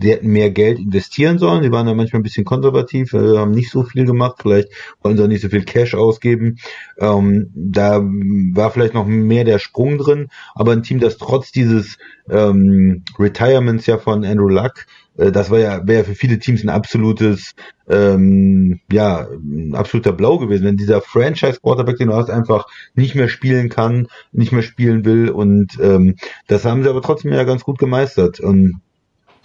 sie hätten mehr Geld investieren sollen. Sie waren da manchmal ein bisschen konservativ, äh, haben nicht so viel gemacht. Vielleicht wollen sie auch nicht so viel Cash ausgeben. Ähm, da war vielleicht noch mehr der Sprung drin. Aber ein Team, das trotz dieses ähm, Retirements ja von Andrew Luck äh, das war ja, wäre für viele Teams ein absolutes, ähm, ja, ein absoluter Blau gewesen, wenn dieser Franchise-Quarterback, den du hast, einfach nicht mehr spielen kann, nicht mehr spielen will und ähm, das haben sie aber trotzdem ja ganz gut gemeistert. Und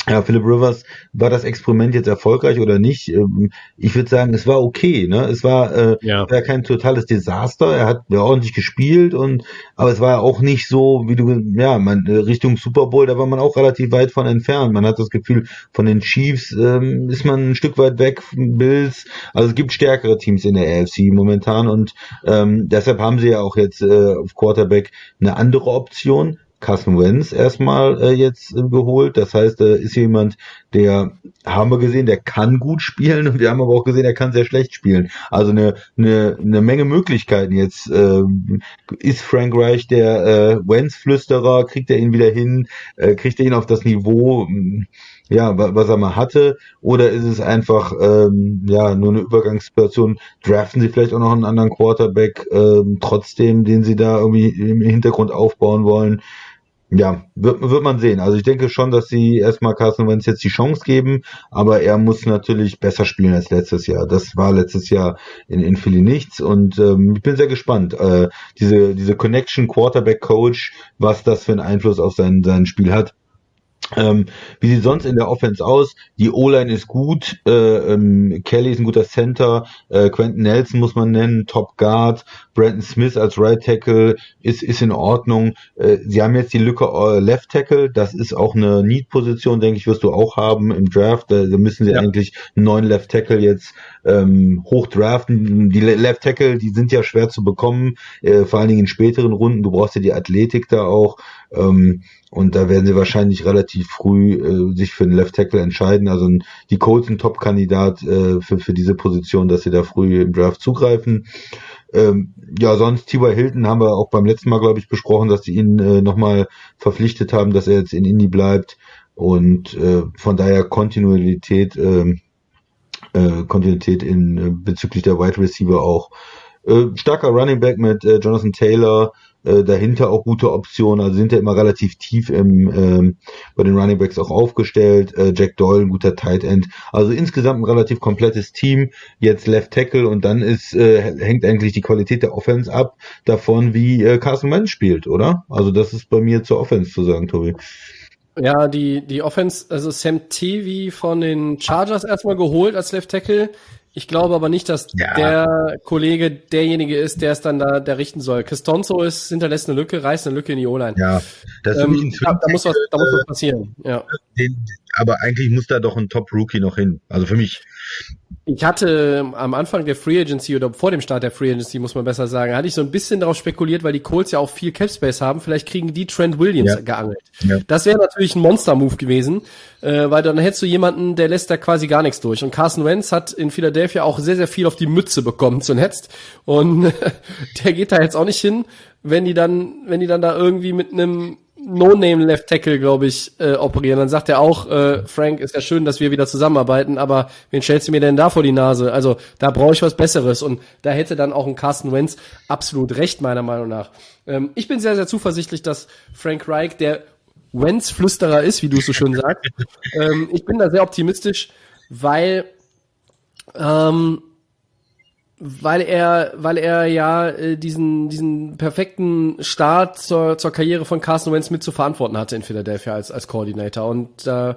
ja, Philip Rivers, war das Experiment jetzt erfolgreich oder nicht? Ähm, ich würde sagen, es war okay. Ne? Es war äh, ja. war kein totales Desaster. Er hat ja ordentlich gespielt und aber es war auch nicht so, wie du ja, man äh, Richtung Super Bowl, da war man auch relativ weit von entfernt. Man hat das Gefühl, von den Chiefs ähm, ist man ein Stück weit weg, Bills. Also es gibt stärkere Teams in der AFC momentan und ähm, deshalb haben sie ja auch jetzt äh, auf Quarterback eine andere Option. Carson Wentz erstmal äh, jetzt äh, geholt. Das heißt, da ist jemand, der haben wir gesehen, der kann gut spielen und wir haben aber auch gesehen, der kann sehr schlecht spielen. Also eine, eine, eine Menge Möglichkeiten jetzt. Äh, ist Frank Reich der äh, Wentz-Flüsterer? Kriegt er ihn wieder hin? Äh, kriegt er ihn auf das Niveau? Ja, was er mal hatte, oder ist es einfach ähm, ja nur eine Übergangssituation? Draften sie vielleicht auch noch einen anderen Quarterback ähm, trotzdem, den sie da irgendwie im Hintergrund aufbauen wollen? Ja, wird, wird man sehen. Also ich denke schon, dass sie erstmal Carson Wentz jetzt die Chance geben, aber er muss natürlich besser spielen als letztes Jahr. Das war letztes Jahr in, in Philly nichts und ähm, ich bin sehr gespannt. Äh, diese, diese Connection Quarterback Coach, was das für einen Einfluss auf sein, sein Spiel hat. Ähm, wie sieht sonst in der Offense aus? Die O-Line ist gut, äh, ähm, Kelly ist ein guter Center, äh, Quentin Nelson muss man nennen, Top Guard, Brandon Smith als Right Tackle ist, ist in Ordnung. Äh, sie haben jetzt die Lücke äh, Left Tackle, das ist auch eine Need-Position, denke ich, wirst du auch haben im Draft. Da, da müssen sie ja. eigentlich einen neuen Left Tackle jetzt ähm, hochdraften. Die Left Tackle, die sind ja schwer zu bekommen, äh, vor allen Dingen in späteren Runden. Du brauchst ja die Athletik da auch. Ähm, und da werden sie wahrscheinlich relativ früh äh, sich für den Left Tackle entscheiden. Also die Colts ein Top-Kandidat äh, für, für diese Position, dass sie da früh im Draft zugreifen. Ähm, ja, sonst T.Y. Hilton haben wir auch beim letzten Mal, glaube ich, besprochen, dass sie ihn äh, nochmal verpflichtet haben, dass er jetzt in Indy bleibt. Und äh, von daher Kontinuität, äh, äh, Kontinuität in äh, bezüglich der Wide Receiver auch. Äh, starker Running Back mit äh, Jonathan Taylor, äh, dahinter auch gute Optionen, also sind ja immer relativ tief im, ähm, bei den Running Backs auch aufgestellt. Äh, Jack Doyle, ein guter Tight End. Also insgesamt ein relativ komplettes Team. Jetzt Left Tackle und dann ist äh, hängt eigentlich die Qualität der Offense ab davon, wie äh, Carson Wentz spielt, oder? Also das ist bei mir zur Offense zu sagen, Tobi. Ja, die, die Offense, also Sam Tevi von den Chargers erstmal geholt als Left Tackle. Ich glaube aber nicht, dass ja. der Kollege derjenige ist, der es dann da der richten soll. Cristonzo ist, hinterlässt eine Lücke, reißt eine Lücke in die O-Line. Ja, das ähm, ist da, da, muss was, da muss was passieren. Ja. Den, aber eigentlich muss da doch ein Top-Rookie noch hin. Also für mich. Ich hatte am Anfang der Free Agency oder vor dem Start der Free Agency, muss man besser sagen, hatte ich so ein bisschen darauf spekuliert, weil die Colts ja auch viel Capspace haben, vielleicht kriegen die Trent Williams ja. geangelt. Ja. Das wäre natürlich ein Monster-Move gewesen, äh, weil dann hättest du jemanden, der lässt da quasi gar nichts durch. Und Carson Wentz hat in Philadelphia auch sehr, sehr viel auf die Mütze bekommen zuletzt. Und der geht da jetzt auch nicht hin, wenn die dann, wenn die dann da irgendwie mit einem No-Name Left Tackle, glaube ich, äh, operieren. Dann sagt er auch, äh, Frank, ist ja schön, dass wir wieder zusammenarbeiten, aber wen stellst du mir denn da vor die Nase? Also da brauche ich was Besseres und da hätte dann auch ein Carsten Wentz absolut recht, meiner Meinung nach. Ähm, ich bin sehr, sehr zuversichtlich, dass Frank Reich der Wentz-Flüsterer ist, wie du es so schön sagst. ähm, ich bin da sehr optimistisch, weil ähm, weil er, weil er ja äh, diesen, diesen perfekten Start zur, zur Karriere von Carson Wentz mit zu verantworten hatte in Philadelphia als, als Coordinator. Und äh,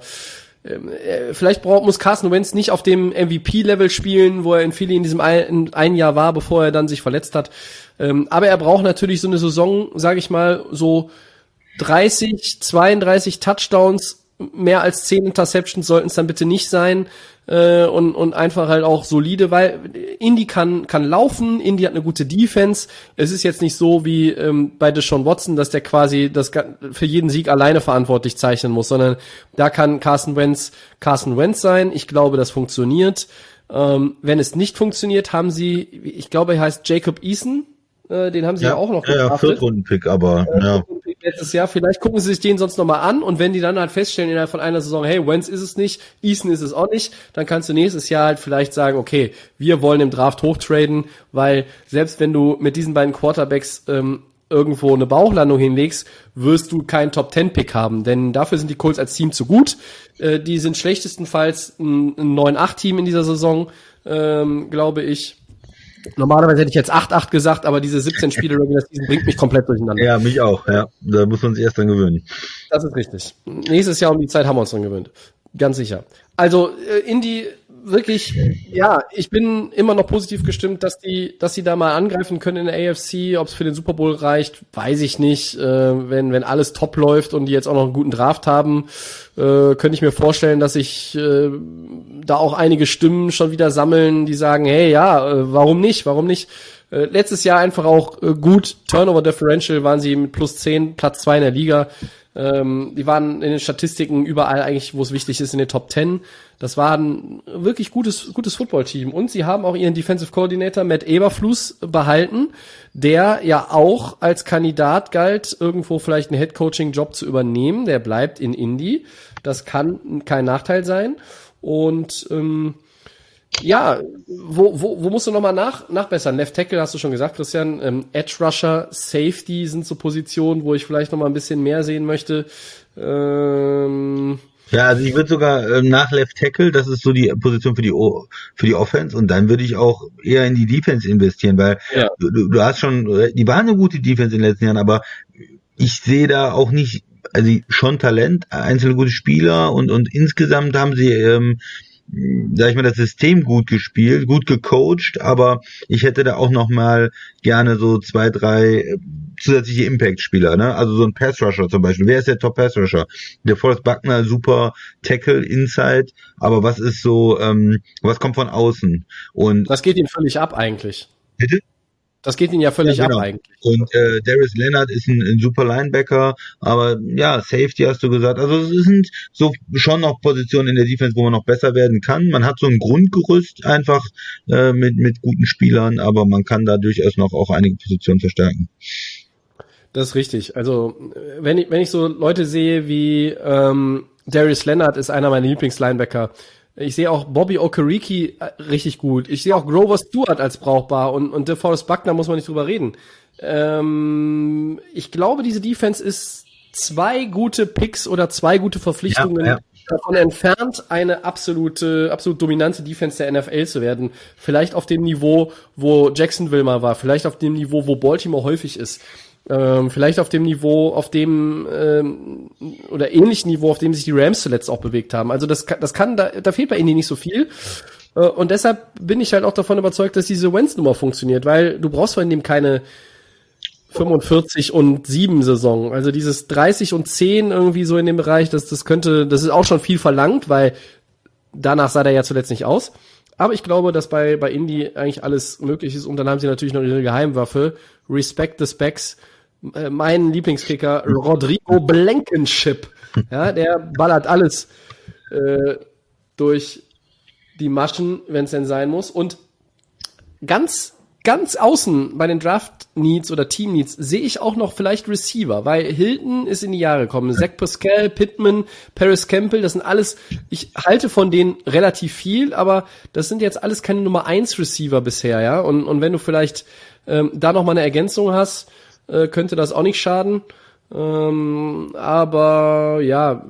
äh, vielleicht braucht, muss Carson Wentz nicht auf dem MVP-Level spielen, wo er in Philly in diesem ein, in ein Jahr war, bevor er dann sich verletzt hat. Ähm, aber er braucht natürlich so eine Saison, sage ich mal, so 30, 32 Touchdowns, mehr als 10 Interceptions sollten es dann bitte nicht sein äh, und, und einfach halt auch solide, weil Indy kann, kann laufen, Indy hat eine gute Defense. Es ist jetzt nicht so wie ähm, bei Deshaun Watson, dass der quasi das für jeden Sieg alleine verantwortlich zeichnen muss, sondern da kann Carson Wentz Carson Wentz sein. Ich glaube, das funktioniert. Ähm, wenn es nicht funktioniert, haben sie, ich glaube, er heißt Jacob Eason, äh, den haben sie ja, ja auch noch Ja, ja Viertrunden-Pick, aber ja. Letztes Jahr. Vielleicht gucken sie sich den sonst nochmal an und wenn die dann halt feststellen innerhalb von einer Saison, hey, Wentz ist es nicht, Eason ist es auch nicht, dann kannst du nächstes Jahr halt vielleicht sagen, okay, wir wollen im Draft hochtraden, weil selbst wenn du mit diesen beiden Quarterbacks ähm, irgendwo eine Bauchlandung hinlegst, wirst du keinen Top Ten Pick haben, denn dafür sind die Colts als Team zu gut. Äh, die sind schlechtestenfalls ein, ein 9-8 Team in dieser Saison, ähm, glaube ich. Normalerweise hätte ich jetzt 8-8 gesagt, aber diese 17 Spiele Regular Season bringt mich komplett durcheinander. Ja, mich auch, ja. Da muss man sich erst dran gewöhnen. Das ist richtig. Nächstes Jahr um die Zeit haben wir uns dran gewöhnt. Ganz sicher. Also, äh, Indy wirklich, ja, ich bin immer noch positiv gestimmt, dass die, dass sie da mal angreifen können in der AFC. Ob es für den Super Bowl reicht, weiß ich nicht. Äh, wenn, wenn alles top läuft und die jetzt auch noch einen guten Draft haben, äh, könnte ich mir vorstellen, dass sich äh, da auch einige Stimmen schon wieder sammeln, die sagen, hey, ja, äh, warum nicht, warum nicht? Äh, letztes Jahr einfach auch äh, gut. Turnover Differential waren sie mit plus 10, Platz 2 in der Liga. Ähm, die waren in den Statistiken überall eigentlich, wo es wichtig ist, in den Top 10. Das war ein wirklich gutes, gutes Footballteam. Und sie haben auch ihren Defensive Coordinator Matt Eberfluss behalten, der ja auch als Kandidat galt, irgendwo vielleicht einen Head Coaching Job zu übernehmen. Der bleibt in Indy. Das kann kein Nachteil sein. Und ähm, ja, wo, wo, wo musst du nochmal nach, nachbessern? Left Tackle hast du schon gesagt, Christian. Ähm, Edge Rusher, Safety sind so Positionen, wo ich vielleicht nochmal ein bisschen mehr sehen möchte. Ähm, ja, also ich würde sogar ähm, nach Left Tackle, das ist so die Position für die o für die Offense und dann würde ich auch eher in die Defense investieren, weil ja. du, du hast schon, die waren eine gute Defense in den letzten Jahren, aber ich sehe da auch nicht, also schon Talent, einzelne gute Spieler und und insgesamt haben sie ähm, sag ich mal, das System gut gespielt, gut gecoacht, aber ich hätte da auch noch mal gerne so zwei, drei äh, zusätzliche Impact-Spieler, ne? Also so ein Pass-Rusher zum Beispiel. Wer ist der Top-Pass-Rusher? Der Forrest Buckner, super Tackle, Inside, aber was ist so, ähm, was kommt von außen? Und das geht ihm völlig ab eigentlich. Bitte? Das geht ihn ja völlig ja, genau. ab eigentlich. Und äh, Darius Leonard ist ein, ein, super Linebacker, aber ja, Safety hast du gesagt. Also es sind so schon noch Positionen in der Defense, wo man noch besser werden kann. Man hat so ein Grundgerüst einfach äh, mit, mit guten Spielern, aber man kann da durchaus noch auch einige Positionen verstärken. Das ist richtig. Also wenn ich, wenn ich so Leute sehe wie ähm, Darius Leonard ist einer meiner Lieblingslinebacker. Ich sehe auch Bobby Okereke äh, richtig gut. Ich sehe auch Grover Stewart als brauchbar und, und DeForest Buckner muss man nicht drüber reden. Ähm, ich glaube, diese Defense ist zwei gute Picks oder zwei gute Verpflichtungen ja, ja. davon entfernt, eine absolute, absolut dominante Defense der NFL zu werden. Vielleicht auf dem Niveau, wo Jacksonville mal war, vielleicht auf dem Niveau, wo Baltimore häufig ist. Ähm, vielleicht auf dem Niveau, auf dem ähm, oder ähnlichen Niveau, auf dem sich die Rams zuletzt auch bewegt haben. Also das, das kann, da, da fehlt bei ihnen nicht so viel. Äh, und deshalb bin ich halt auch davon überzeugt, dass diese Wentz-Nummer funktioniert, weil du brauchst vor allem keine 45 und 7 Saison. Also dieses 30 und 10 irgendwie so in dem Bereich, das, das könnte, das ist auch schon viel verlangt, weil danach sah der ja zuletzt nicht aus. Aber ich glaube, dass bei, bei Indie eigentlich alles möglich ist und dann haben sie natürlich noch ihre Geheimwaffe. Respect the Specs äh, mein Lieblingskicker Rodrigo Blankenship. Ja, der ballert alles äh, durch die Maschen, wenn es denn sein muss. Und ganz, ganz außen bei den Draft Needs oder Team Needs sehe ich auch noch vielleicht Receiver, weil Hilton ist in die Jahre gekommen. Zach Pascal, Pittman, Paris Campbell, das sind alles, ich halte von denen relativ viel, aber das sind jetzt alles keine Nummer 1 Receiver bisher, ja. Und, und wenn du vielleicht ähm, da noch mal eine Ergänzung hast, äh, könnte das auch nicht schaden. Ähm, aber ja,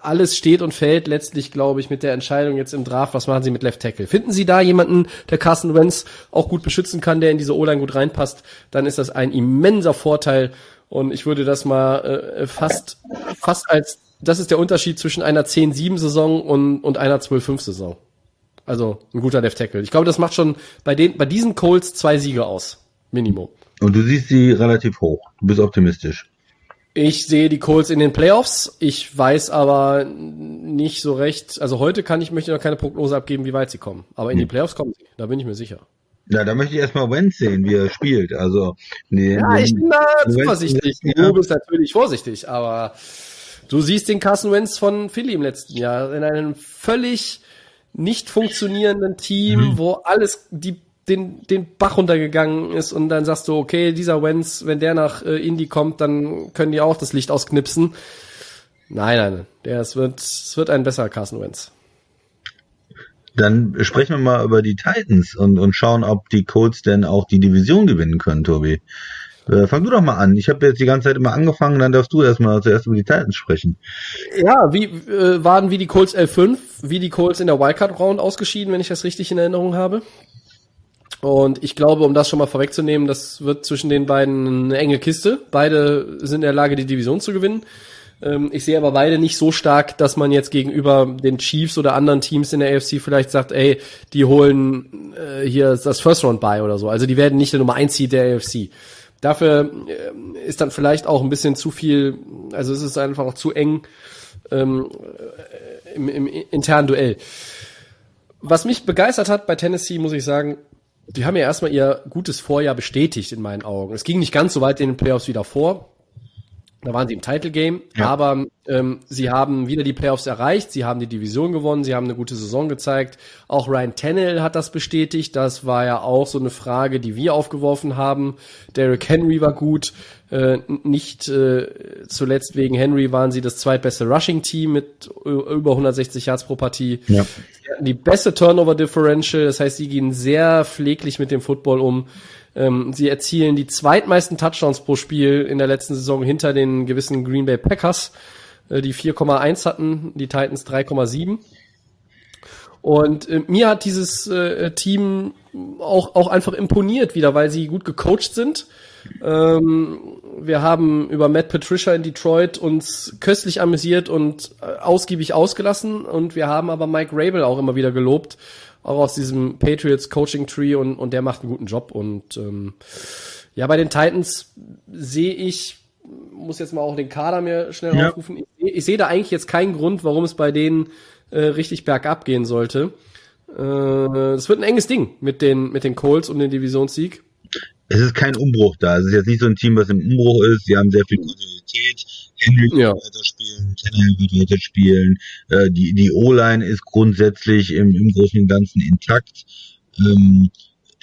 alles steht und fällt letztlich, glaube ich, mit der Entscheidung jetzt im Draft, was machen sie mit Left Tackle. Finden sie da jemanden, der Carson Wentz auch gut beschützen kann, der in diese O-Line gut reinpasst, dann ist das ein immenser Vorteil. Und ich würde das mal äh, fast, fast als, das ist der Unterschied zwischen einer 10-7-Saison und, und einer 12-5-Saison. Also ein guter Left Tackle. Ich glaube, das macht schon bei den, bei diesen Colts zwei Siege aus. Minimum. Und du siehst sie relativ hoch. Du bist optimistisch. Ich sehe die Colts in den Playoffs. Ich weiß aber nicht so recht. Also heute kann ich möchte noch keine Prognose abgeben, wie weit sie kommen. Aber in hm. die Playoffs kommen sie. Da bin ich mir sicher. Ja, da möchte ich erstmal Wenz sehen, wie er spielt. Also, nee, ja, ich bin da zuversichtlich. Du bist natürlich vorsichtig, aber du siehst den Carson Wentz von Philly im letzten Jahr in einem völlig nicht funktionierenden Team, mhm. wo alles, die den, den Bach runtergegangen ist und dann sagst du, okay, dieser Wenz, wenn der nach äh, Indy kommt, dann können die auch das Licht ausknipsen. Nein, nein, der, es wird, es wird ein besserer Carson Wentz. Dann sprechen wir mal über die Titans und, und schauen, ob die Colts denn auch die Division gewinnen können, Tobi. Äh, fang du doch mal an. Ich habe jetzt die ganze Zeit immer angefangen, dann darfst du erstmal zuerst über die Titans sprechen. Ja, wie äh, waren wie die Colts L5, wie die Colts in der Wildcard Round ausgeschieden, wenn ich das richtig in Erinnerung habe. Und ich glaube, um das schon mal vorwegzunehmen, das wird zwischen den beiden eine enge Kiste. Beide sind in der Lage, die Division zu gewinnen. Ähm, ich sehe aber beide nicht so stark, dass man jetzt gegenüber den Chiefs oder anderen Teams in der AFC vielleicht sagt, ey, die holen äh, hier das First Round bei oder so. Also die werden nicht der Nummer 1 Seed der AFC. Dafür äh, ist dann vielleicht auch ein bisschen zu viel, also es ist einfach auch zu eng ähm, im, im internen Duell. Was mich begeistert hat bei Tennessee, muss ich sagen, die haben ja erstmal ihr gutes Vorjahr bestätigt in meinen Augen. Es ging nicht ganz so weit in den Playoffs wie davor. Da waren sie im Title Game, ja. aber ähm, sie haben wieder die Playoffs erreicht, sie haben die Division gewonnen, sie haben eine gute Saison gezeigt. Auch Ryan Tannehill hat das bestätigt. Das war ja auch so eine Frage, die wir aufgeworfen haben. Derrick Henry war gut. Äh, nicht äh, zuletzt wegen Henry waren sie das zweitbeste Rushing-Team mit über 160 Yards pro Partie. Ja. Sie hatten die beste Turnover Differential, das heißt, sie gehen sehr pfleglich mit dem Football um. Ähm, sie erzielen die zweitmeisten Touchdowns pro Spiel in der letzten Saison hinter den gewissen Green Bay Packers, äh, die 4,1 hatten, die Titans 3,7. Und äh, mir hat dieses äh, Team auch, auch einfach imponiert wieder, weil sie gut gecoacht sind. Ähm, wir haben über Matt Patricia in Detroit uns köstlich amüsiert und äh, ausgiebig ausgelassen und wir haben aber Mike Rabel auch immer wieder gelobt auch aus diesem Patriots Coaching Tree und, und der macht einen guten Job. Und ähm, ja, bei den Titans sehe ich, muss jetzt mal auch den Kader mir schnell ja. aufrufen, ich, ich sehe da eigentlich jetzt keinen Grund, warum es bei denen äh, richtig bergab gehen sollte. Äh, es äh, wird ein enges Ding mit den, mit den Colts um den Divisionssieg. Es ist kein Umbruch da. Es ist jetzt nicht so ein Team, was im Umbruch ist. Sie haben sehr viel Kontinuität. Henry ja. weiter spielen, Tannehill wird weiter spielen. Äh, die die O-Line ist grundsätzlich im, im Großen und Ganzen intakt. Ähm,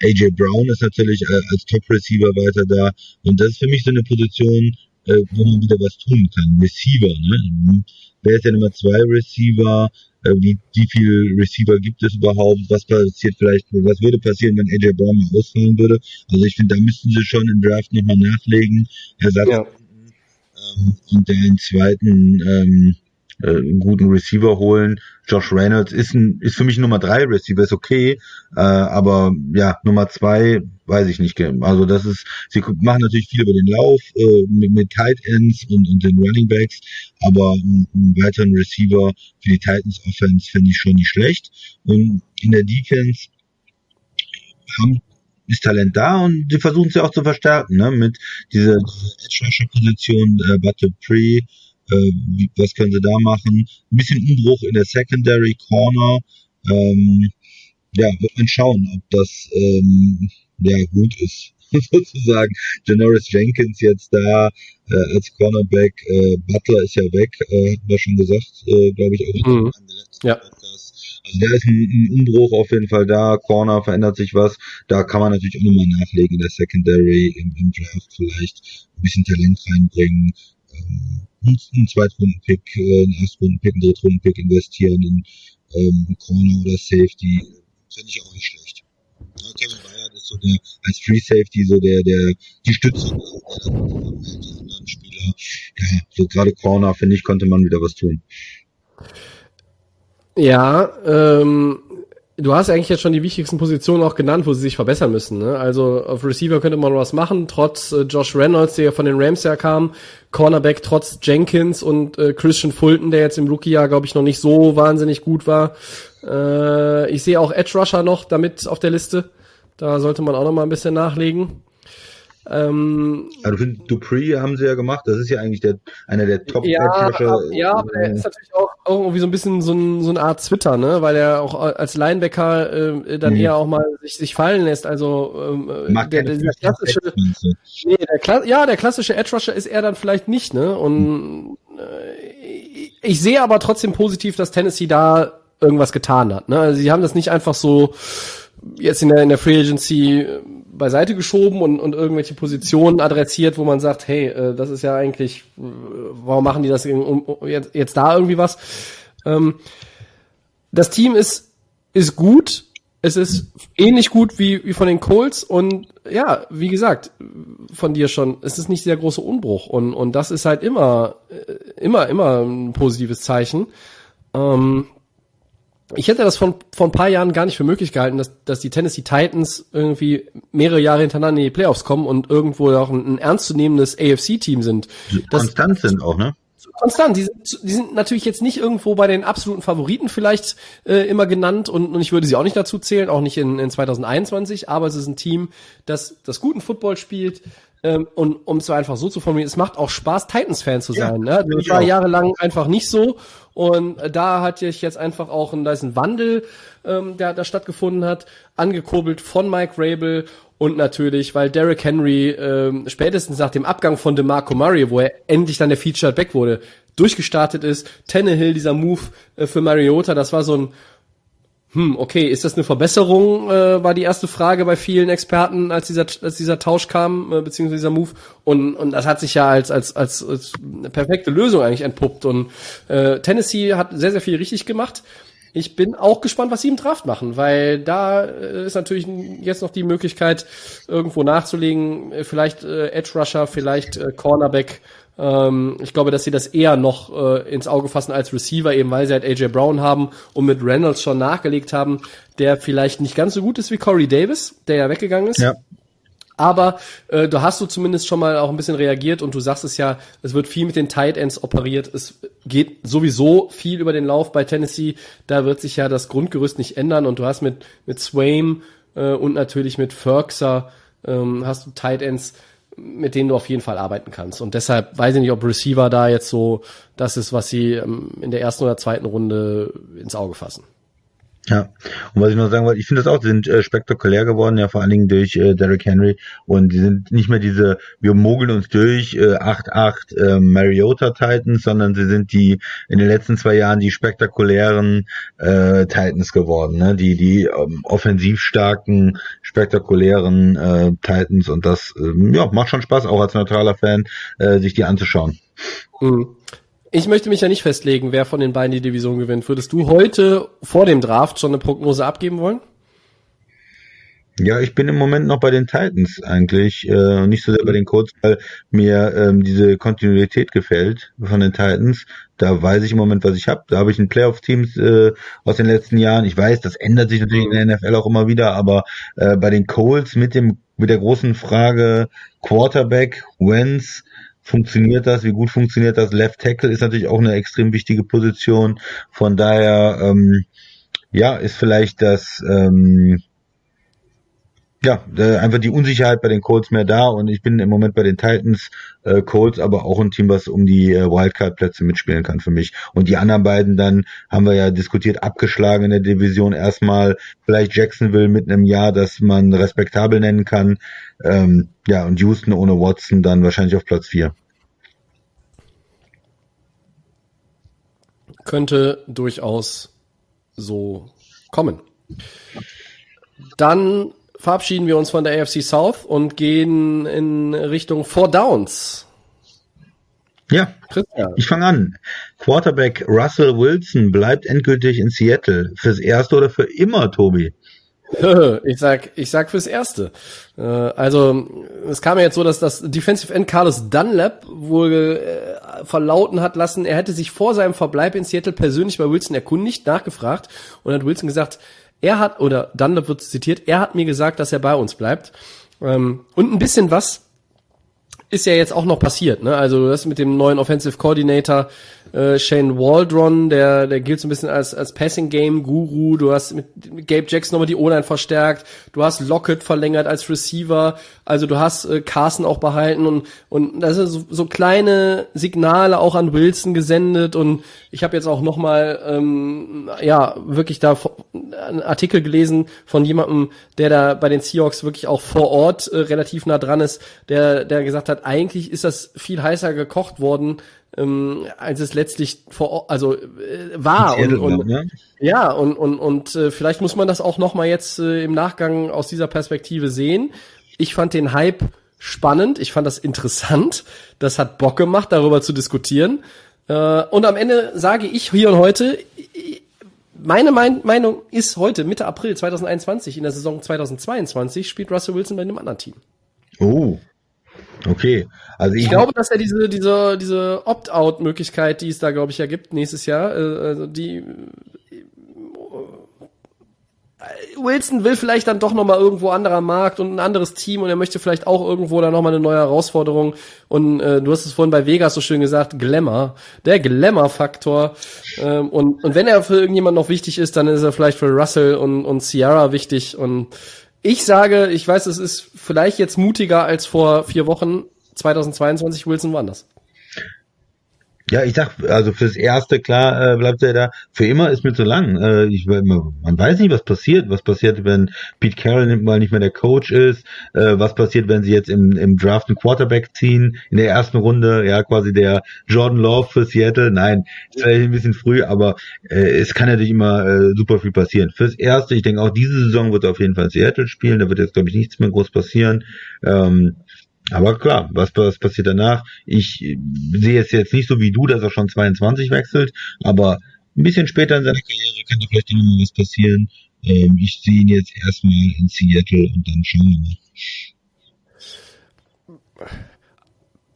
AJ Brown ist natürlich äh, als Top-Receiver weiter da. Und das ist für mich so eine Position, äh, wo man wieder was tun kann. Receiver, ne? Wer ist der Nummer zwei Receiver? Äh, wie, wie viel Receiver gibt es überhaupt? Was passiert vielleicht, was würde passieren, wenn AJ Brown mal ausfallen würde? Also ich finde, da müssten sie schon im Draft nochmal nachlegen. Ersatz ja und den zweiten ähm, äh, guten Receiver holen. Josh Reynolds ist ein, ist für mich Nummer drei Receiver, ist okay, äh, aber ja, Nummer zwei weiß ich nicht. Also das ist, sie machen natürlich viel über den Lauf äh, mit, mit Tight Ends und, und den Running Backs, aber einen, einen weiteren Receiver für die Titans Offense finde ich schon nicht schlecht. Und in der Defense haben ist Talent da und die versuchen es ja auch zu verstärken, ne? Mit dieser, dieser Edge-Rusher-Position, äh, Butter Pre, äh, wie, was können sie da machen? Ein bisschen Umbruch in der Secondary Corner. Ähm, ja, wird man schauen, ob das ähm, ja gut ist. sozusagen Janoris Jenkins jetzt da äh, als Cornerback, äh, Butler ist ja weg, äh, hat man schon gesagt, äh, glaube ich auch mhm. ja. Podcast. Also da ist ein, ein, Umbruch auf jeden Fall da, Corner verändert sich was. Da kann man natürlich auch nochmal nachlegen in der Secondary, im, im Draft vielleicht ein bisschen Talent reinbringen. Ähm, einen Zweitrunden-Pick, äh, einen Erstrunden-Pick, einen Drittrunden-Pick investieren in ähm, Corner oder Safety, finde ich auch nicht schlecht. Ja, Kevin Bayard ist so der, als Free Safety so der, der, die Stütze, die anderen Spieler. Ja, so gerade Corner, finde ich, konnte man wieder was tun. Ja, ähm, du hast eigentlich jetzt schon die wichtigsten Positionen auch genannt, wo sie sich verbessern müssen. Ne? Also auf Receiver könnte man was machen, trotz äh, Josh Reynolds, der ja von den Rams ja kam, Cornerback trotz Jenkins und äh, Christian Fulton, der jetzt im Rookie-Jahr, glaube ich, noch nicht so wahnsinnig gut war. Äh, ich sehe auch Edge Rusher noch damit auf der Liste. Da sollte man auch noch mal ein bisschen nachlegen. Ähm, also Dupree haben sie ja gemacht, das ist ja eigentlich der, einer der top ja, ja, aber er ist natürlich auch irgendwie so ein bisschen so, ein, so eine Art Twitter, ne? Weil er auch als Linebacker äh, dann mhm. eher auch mal sich, sich fallen lässt. Also ähm, äh, der, der, der klassische, nee, der Kla ja, der klassische Edge Rusher ist er dann vielleicht nicht, ne? Und äh, ich sehe aber trotzdem positiv, dass Tennessee da irgendwas getan hat. Ne? Also sie haben das nicht einfach so jetzt in der, in der Free Agency äh, beiseite geschoben und, und irgendwelche Positionen adressiert, wo man sagt, hey, äh, das ist ja eigentlich, äh, warum machen die das um, um, jetzt, jetzt da irgendwie was? Ähm, das Team ist, ist gut, es ist ähnlich gut wie, wie von den Colts und ja, wie gesagt, von dir schon, es ist nicht sehr großer Umbruch und, und das ist halt immer, äh, immer, immer ein positives Zeichen. Ähm, ich hätte das von, von ein paar Jahren gar nicht für möglich gehalten, dass, dass die Tennessee Titans irgendwie mehrere Jahre hintereinander in die Playoffs kommen und irgendwo auch ein, ein ernstzunehmendes AFC-Team sind. Das, Konstant sind auch, ne? konstant. Die sind, die sind natürlich jetzt nicht irgendwo bei den absoluten Favoriten vielleicht äh, immer genannt und, und ich würde sie auch nicht dazu zählen, auch nicht in, in 2021, aber es ist ein Team, das das guten Football spielt, ähm, und um es einfach so zu formulieren, es macht auch Spaß, Titans-Fan zu sein. Ja, ne? Das war jahrelang einfach nicht so. Und da hat sich jetzt einfach auch ein, da ist ein Wandel, ähm, der da stattgefunden hat, angekurbelt von Mike Rabel und natürlich, weil Derrick Henry ähm, spätestens nach dem Abgang von DeMarco Murray, wo er endlich dann der Featured Back wurde, durchgestartet ist. Tannehill, dieser Move äh, für Mariota, das war so ein hm, okay, ist das eine Verbesserung, äh, war die erste Frage bei vielen Experten, als dieser, als dieser Tausch kam, äh, beziehungsweise dieser Move. Und, und das hat sich ja als, als, als, als eine perfekte Lösung eigentlich entpuppt. Und äh, Tennessee hat sehr, sehr viel richtig gemacht. Ich bin auch gespannt, was sie im Draft machen, weil da äh, ist natürlich jetzt noch die Möglichkeit, irgendwo nachzulegen, vielleicht äh, Edge Rusher, vielleicht äh, Cornerback, ähm, ich glaube, dass sie das eher noch äh, ins Auge fassen als Receiver, eben weil sie halt AJ Brown haben und mit Reynolds schon nachgelegt haben, der vielleicht nicht ganz so gut ist wie Corey Davis, der ja weggegangen ist. Ja. Aber äh, du hast du zumindest schon mal auch ein bisschen reagiert und du sagst es ja, es wird viel mit den Tight Ends operiert. Es geht sowieso viel über den Lauf bei Tennessee. Da wird sich ja das Grundgerüst nicht ändern und du hast mit mit Swaim äh, und natürlich mit Ferkser ähm, hast du Tight Ends, mit denen du auf jeden Fall arbeiten kannst. Und deshalb weiß ich nicht, ob Receiver da jetzt so das ist, was sie ähm, in der ersten oder zweiten Runde ins Auge fassen. Ja, und was ich noch sagen wollte, ich finde das auch, die sind äh, spektakulär geworden, ja vor allen Dingen durch äh, Derrick Henry und die sind nicht mehr diese, wir mogeln uns durch äh, 8-8 äh, Mariota Titans, sondern sie sind die in den letzten zwei Jahren die spektakulären äh, Titans geworden, ne? die die ähm, offensiv starken, spektakulären äh, Titans und das äh, ja, macht schon Spaß, auch als neutraler Fan, äh, sich die anzuschauen. Mhm. Ich möchte mich ja nicht festlegen, wer von den beiden die Division gewinnt. Würdest du heute vor dem Draft schon eine Prognose abgeben wollen? Ja, ich bin im Moment noch bei den Titans eigentlich, äh, nicht so sehr bei den Colts, weil mir ähm, diese Kontinuität gefällt von den Titans. Da weiß ich im Moment, was ich habe. Da habe ich ein Playoff-Teams äh, aus den letzten Jahren. Ich weiß, das ändert sich natürlich in der NFL auch immer wieder, aber äh, bei den Colts mit dem mit der großen Frage Quarterback, Wentz, funktioniert das, wie gut funktioniert das. Left Tackle ist natürlich auch eine extrem wichtige Position. Von daher, ähm, ja, ist vielleicht das, ähm, ja, äh, einfach die Unsicherheit bei den Colts mehr da und ich bin im Moment bei den Titans äh, Colts, aber auch ein Team, was um die äh, Wildcard-Plätze mitspielen kann für mich. Und die anderen beiden dann haben wir ja diskutiert, abgeschlagen in der Division erstmal, vielleicht Jacksonville mit einem Jahr, das man respektabel nennen kann. Ähm, ja, und Houston ohne Watson dann wahrscheinlich auf Platz vier. Könnte durchaus so kommen. Dann verabschieden wir uns von der AFC South und gehen in Richtung Four Downs. Ja, Christian. ich fange an. Quarterback Russell Wilson bleibt endgültig in Seattle. Fürs Erste oder für immer, Tobi? Ich sag, ich sag fürs Erste. Äh, also, es kam ja jetzt so, dass das Defensive End Carlos Dunlap wohl äh, verlauten hat lassen, er hätte sich vor seinem Verbleib in Seattle persönlich bei Wilson erkundigt, nachgefragt und hat Wilson gesagt, er hat, oder Dunlap wird zitiert, er hat mir gesagt, dass er bei uns bleibt. Ähm, und ein bisschen was ist ja jetzt auch noch passiert, ne? Also das mit dem neuen Offensive Coordinator äh, Shane Waldron, der der gilt so ein bisschen als als Passing Game Guru. Du hast mit, mit Gabe Jackson nochmal die O-Line verstärkt. Du hast Lockett verlängert als Receiver. Also du hast äh, Carson auch behalten und und das sind so, so kleine Signale auch an Wilson gesendet und ich habe jetzt auch nochmal ähm, ja wirklich da einen Artikel gelesen von jemandem, der da bei den Seahawks wirklich auch vor Ort äh, relativ nah dran ist, der der gesagt hat, eigentlich ist das viel heißer gekocht worden ähm, als es letztlich vor, also äh, war. Und, und, ne? Ja, und, und, und äh, vielleicht muss man das auch nochmal jetzt äh, im Nachgang aus dieser Perspektive sehen. Ich fand den Hype spannend, ich fand das interessant, das hat Bock gemacht, darüber zu diskutieren. Äh, und am Ende sage ich hier und heute, meine Meinung ist heute, Mitte April 2021, in der Saison 2022, spielt Russell Wilson bei einem anderen Team. Oh. Okay. Also ich, ich glaube, dass er diese, diese, diese Opt-out-Möglichkeit, die es da, glaube ich, ja gibt nächstes Jahr, äh, also die Wilson will vielleicht dann doch noch mal irgendwo anderer Markt und ein anderes Team und er möchte vielleicht auch irgendwo dann noch mal eine neue Herausforderung und äh, du hast es vorhin bei Vegas so schön gesagt, Glamour, der Glamour-Faktor ähm, und und wenn er für irgendjemand noch wichtig ist, dann ist er vielleicht für Russell und und Sierra wichtig und ich sage, ich weiß, es ist vielleicht jetzt mutiger als vor vier Wochen. 2022 Wilson woanders. Ja, ich sag, also fürs Erste, klar, äh, bleibt er da. Für immer ist mir zu lang. Äh, ich, man weiß nicht, was passiert. Was passiert, wenn Pete Carroll mal nicht mehr der Coach ist? Äh, was passiert, wenn sie jetzt im, im Draft einen Quarterback ziehen? In der ersten Runde, ja, quasi der Jordan Love für Seattle. Nein, ist vielleicht ein bisschen früh, aber äh, es kann natürlich immer äh, super viel passieren. Fürs Erste, ich denke auch diese Saison wird er auf jeden Fall Seattle spielen. Da wird jetzt, glaube ich, nichts mehr groß passieren. Ähm, aber klar, was, was passiert danach? Ich sehe es jetzt nicht so wie du, dass er schon 22 wechselt, aber ein bisschen später in seiner Karriere kann da vielleicht noch mal was passieren. Ähm, ich sehe ihn jetzt erstmal in Seattle und dann schauen wir mal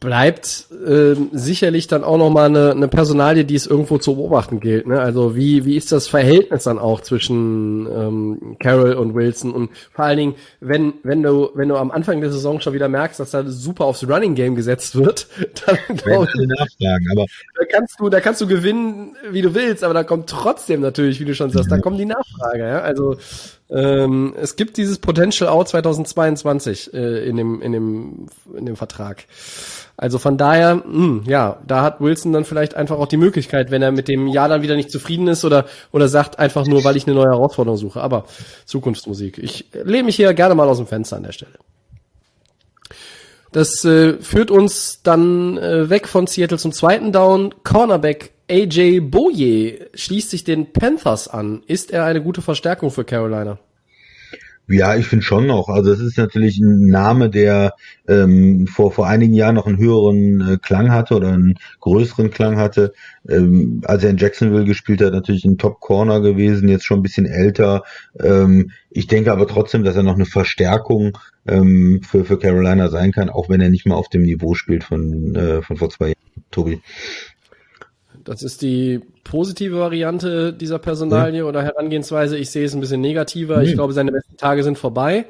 bleibt äh, sicherlich dann auch noch mal eine, eine Personalie, die es irgendwo zu beobachten gilt. Ne? Also wie wie ist das Verhältnis dann auch zwischen ähm, Carroll und Wilson und vor allen Dingen, wenn wenn du wenn du am Anfang der Saison schon wieder merkst, dass da super aufs Running Game gesetzt wird, dann glaub, nachfragen, aber da kannst du da kannst du gewinnen, wie du willst, aber da kommt trotzdem natürlich, wie du schon sagst, mhm. da kommt die Nachfrage. Ja? Also ähm, es gibt dieses Potential Out 2022 äh, in dem in dem in dem Vertrag. Also von daher, mh, hm, ja, da hat Wilson dann vielleicht einfach auch die Möglichkeit, wenn er mit dem Jahr dann wieder nicht zufrieden ist oder, oder sagt einfach nur, weil ich eine neue Herausforderung suche. Aber Zukunftsmusik. Ich lehne mich hier gerne mal aus dem Fenster an der Stelle. Das äh, führt uns dann äh, weg von Seattle zum zweiten Down. Cornerback AJ Boye schließt sich den Panthers an. Ist er eine gute Verstärkung für Carolina? Ja, ich finde schon noch. Also es ist natürlich ein Name, der ähm, vor vor einigen Jahren noch einen höheren äh, Klang hatte oder einen größeren Klang hatte. Ähm, als er in Jacksonville gespielt hat, natürlich ein Top Corner gewesen, jetzt schon ein bisschen älter. Ähm, ich denke aber trotzdem, dass er noch eine Verstärkung ähm, für für Carolina sein kann, auch wenn er nicht mal auf dem Niveau spielt von äh, von vor zwei Jahren, Tobi. Das ist die positive Variante dieser Personalie ja. oder Herangehensweise. Ich sehe es ein bisschen negativer. Mhm. Ich glaube, seine besten Tage sind vorbei.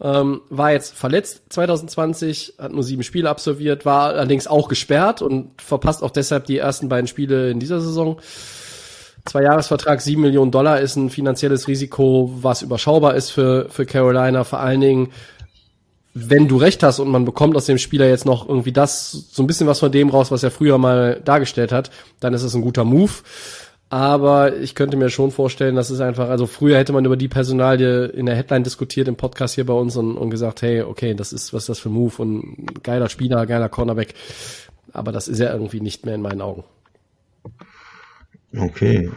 Ähm, war jetzt verletzt 2020, hat nur sieben Spiele absolviert, war allerdings auch gesperrt und verpasst auch deshalb die ersten beiden Spiele in dieser Saison. Zwei Jahresvertrag, sieben Millionen Dollar ist ein finanzielles Risiko, was überschaubar ist für, für Carolina. Vor allen Dingen wenn du recht hast und man bekommt aus dem Spieler jetzt noch irgendwie das, so ein bisschen was von dem raus, was er früher mal dargestellt hat, dann ist es ein guter Move. Aber ich könnte mir schon vorstellen, dass es einfach, also früher hätte man über die Personalie in der Headline diskutiert im Podcast hier bei uns und, und gesagt, hey, okay, das ist, was ist das für ein Move und geiler Spieler, geiler Cornerback. Aber das ist ja irgendwie nicht mehr in meinen Augen. Okay.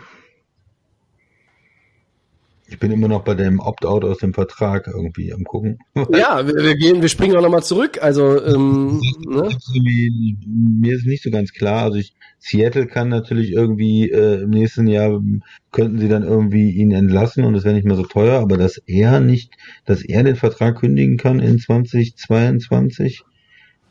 Ich bin immer noch bei dem Opt-out aus dem Vertrag irgendwie am gucken. Ja, wir, wir gehen, wir springen auch nochmal zurück. Also ähm, ne? mir ist nicht so ganz klar. Also ich, Seattle kann natürlich irgendwie äh, im nächsten Jahr könnten sie dann irgendwie ihn entlassen und es wäre nicht mehr so teuer, aber dass er nicht, dass er den Vertrag kündigen kann in 2022,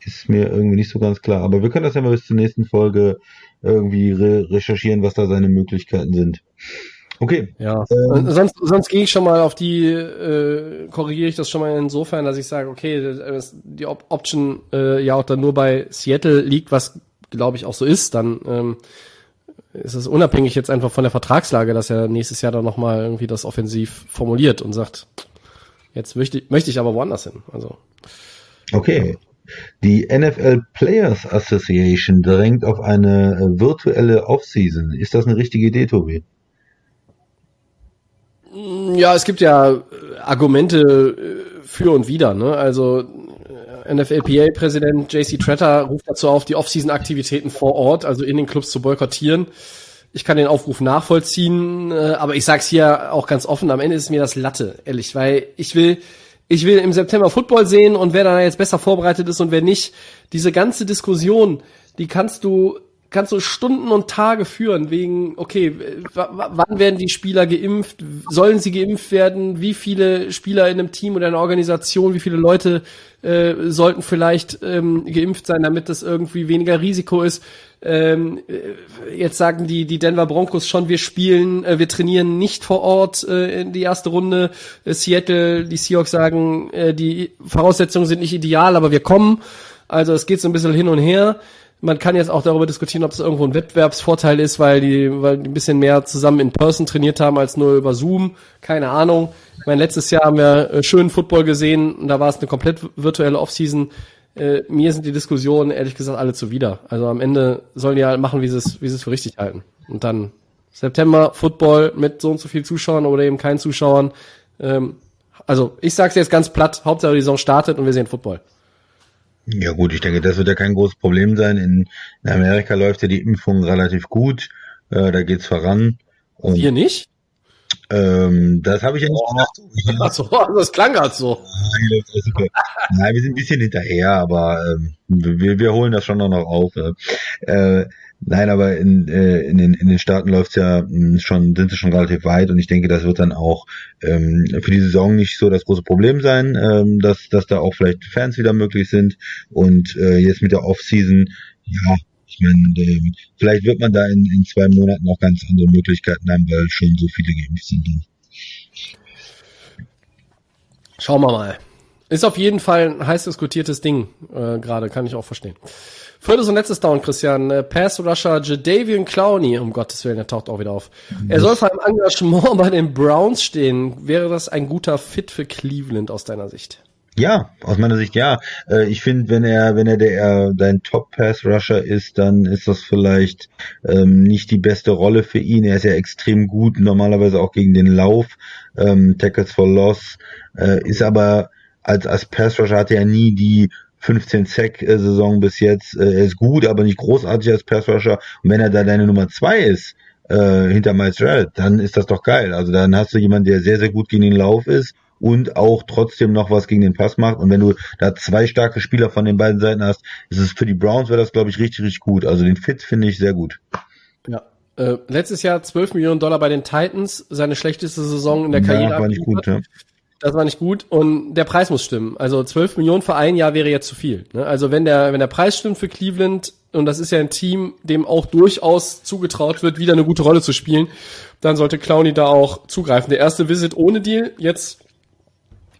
ist mir irgendwie nicht so ganz klar. Aber wir können das ja mal bis zur nächsten Folge irgendwie re recherchieren, was da seine Möglichkeiten sind. Okay. Ja. Ähm, sonst, sonst gehe ich schon mal auf die, äh, korrigiere ich das schon mal insofern, dass ich sage, okay, die Op Option äh, ja auch dann nur bei Seattle liegt, was glaube ich auch so ist, dann ähm, ist es unabhängig jetzt einfach von der Vertragslage, dass er nächstes Jahr dann nochmal irgendwie das offensiv formuliert und sagt, jetzt möchte, möchte ich aber woanders hin. Also. Okay. Die NFL Players Association drängt auf eine äh, virtuelle Offseason. Ist das eine richtige Idee, Tobi? Ja, es gibt ja äh, Argumente äh, für und wider. Ne? Also NFLPA-Präsident JC Tretter ruft dazu auf, die Offseason-Aktivitäten vor Ort, also in den Clubs zu boykottieren. Ich kann den Aufruf nachvollziehen, äh, aber ich sag's hier auch ganz offen, am Ende ist mir das Latte, ehrlich, weil ich will, ich will im September Football sehen und wer da jetzt besser vorbereitet ist und wer nicht, diese ganze Diskussion, die kannst du kannst du Stunden und Tage führen wegen, okay, wann werden die Spieler geimpft? Sollen sie geimpft werden? Wie viele Spieler in einem Team oder einer Organisation, wie viele Leute äh, sollten vielleicht ähm, geimpft sein, damit das irgendwie weniger Risiko ist? Ähm, äh, jetzt sagen die, die Denver Broncos schon, wir spielen, äh, wir trainieren nicht vor Ort äh, in die erste Runde. Äh, Seattle, die Seahawks sagen, äh, die Voraussetzungen sind nicht ideal, aber wir kommen. Also es geht so ein bisschen hin und her. Man kann jetzt auch darüber diskutieren, ob es irgendwo ein Wettbewerbsvorteil ist, weil die, weil die ein bisschen mehr zusammen in Person trainiert haben als nur über Zoom. Keine Ahnung. Ich meine, letztes Jahr haben wir äh, schönen Football gesehen und da war es eine komplett virtuelle Offseason. Äh, mir sind die Diskussionen ehrlich gesagt alle zuwider. Also am Ende sollen die halt machen, wie sie es, wie sie es für richtig halten. Und dann September Football mit so und so viel Zuschauern oder eben keinen Zuschauern. Ähm, also ich sag's jetzt ganz platt, Hauptsache die Saison startet und wir sehen Football. Ja gut, ich denke, das wird ja kein großes Problem sein. In, in Amerika läuft ja die Impfung relativ gut. Äh, da geht's voran. Und Hier nicht? Ähm, das habe ich ja nicht oh. gedacht. Ach so, das klang gerade so. Nein, wir sind ein bisschen hinterher, aber ähm, wir, wir holen das schon noch auf. Äh, Nein, aber in, äh, in, den, in den Staaten läuft's ja mh, hm, schon, sind sie schon relativ weit und ich denke, das wird dann auch ähm, für die Saison nicht so das große Problem sein, ähm, dass, dass da auch vielleicht Fans wieder möglich sind. Und äh, jetzt mit der Off-Season, ja, ich meine, ähm, vielleicht wird man da in, in zwei Monaten auch ganz andere Möglichkeiten haben, weil schon so viele geimpft sind. Schauen wir mal. Ist auf jeden Fall ein heiß diskutiertes Ding, äh, gerade, kann ich auch verstehen. Viertes und letztes Down, Christian. Äh, Pass Rusher Jadavian Clowney, um Gottes Willen, er taucht auch wieder auf. Er soll vor einem Engagement bei den Browns stehen. Wäre das ein guter Fit für Cleveland aus deiner Sicht? Ja, aus meiner Sicht ja. Äh, ich finde, wenn er, wenn er der dein Top Pass Rusher ist, dann ist das vielleicht ähm, nicht die beste Rolle für ihn. Er ist ja extrem gut, normalerweise auch gegen den Lauf, ähm, Tackles for Loss, äh, ist aber als als Pass Rusher hat er nie die 15 Sack-Saison bis jetzt. Äh, er ist gut, aber nicht großartig als Passrusher. Und wenn er da deine Nummer zwei ist, äh, hinter Miles Jarrett, dann ist das doch geil. Also dann hast du jemanden, der sehr, sehr gut gegen den Lauf ist und auch trotzdem noch was gegen den Pass macht. Und wenn du da zwei starke Spieler von den beiden Seiten hast, ist es für die Browns wäre das, glaube ich, richtig, richtig gut. Also den Fit finde ich sehr gut. Ja. Äh, letztes Jahr 12 Millionen Dollar bei den Titans, seine schlechteste Saison in der Karriere. Ja, war nicht gut, ja. Das war nicht gut und der Preis muss stimmen. Also 12 Millionen für ein Jahr wäre jetzt zu viel. Ne? Also wenn der, wenn der Preis stimmt für Cleveland und das ist ja ein Team, dem auch durchaus zugetraut wird, wieder eine gute Rolle zu spielen, dann sollte Clowny da auch zugreifen. Der erste Visit ohne Deal, jetzt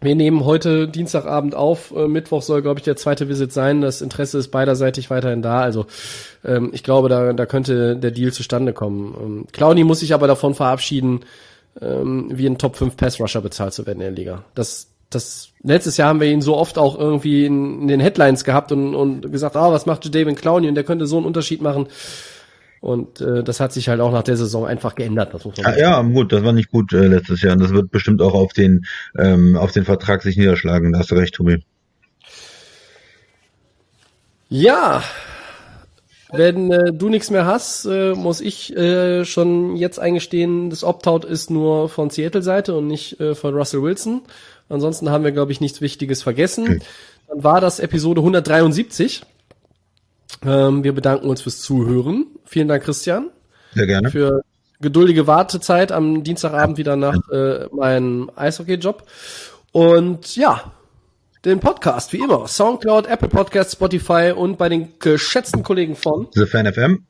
wir nehmen heute Dienstagabend auf. Äh, Mittwoch soll, glaube ich, der zweite Visit sein. Das Interesse ist beiderseitig weiterhin da. Also ähm, ich glaube, da, da könnte der Deal zustande kommen. Ähm, Clowny muss sich aber davon verabschieden, ähm, wie ein Top 5 Pass Rusher bezahlt zu werden in der Liga. Das, das, letztes Jahr haben wir ihn so oft auch irgendwie in, in den Headlines gehabt und, und gesagt, ah, was macht David Clowney und der könnte so einen Unterschied machen. Und äh, das hat sich halt auch nach der Saison einfach geändert. Das muss man ja, ja, gut, das war nicht gut äh, letztes Jahr und das wird bestimmt auch auf den ähm, auf den Vertrag sich niederschlagen. Da hast du recht, Tobi. Ja, wenn äh, du nichts mehr hast, äh, muss ich äh, schon jetzt eingestehen, das Opt-out ist nur von Seattle-Seite und nicht äh, von Russell Wilson. Ansonsten haben wir, glaube ich, nichts Wichtiges vergessen. Okay. Dann war das Episode 173. Ähm, wir bedanken uns fürs Zuhören. Vielen Dank, Christian. Sehr gerne. Für geduldige Wartezeit am Dienstagabend wieder nach äh, meinem Eishockey-Job. Und ja, den Podcast, wie immer. Soundcloud, Apple Podcast, Spotify und bei den geschätzten Kollegen von The Fan FM.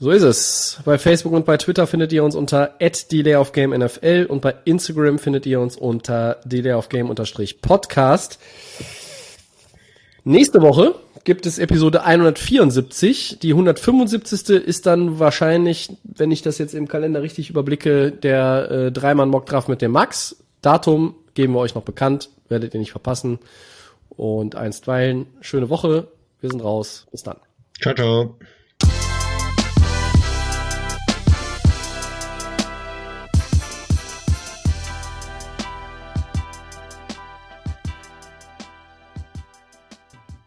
So ist es. Bei Facebook und bei Twitter findet ihr uns unter @delayofgamenfl und bei Instagram findet ihr uns unter delayofgame-podcast. Nächste Woche gibt es Episode 174. Die 175. ist dann wahrscheinlich, wenn ich das jetzt im Kalender richtig überblicke, der äh, Dreimann-Mockdraft mit dem Max. Datum geben wir euch noch bekannt werdet ihr nicht verpassen. Und einstweilen, schöne Woche. Wir sind raus. Bis dann. Ciao, ciao.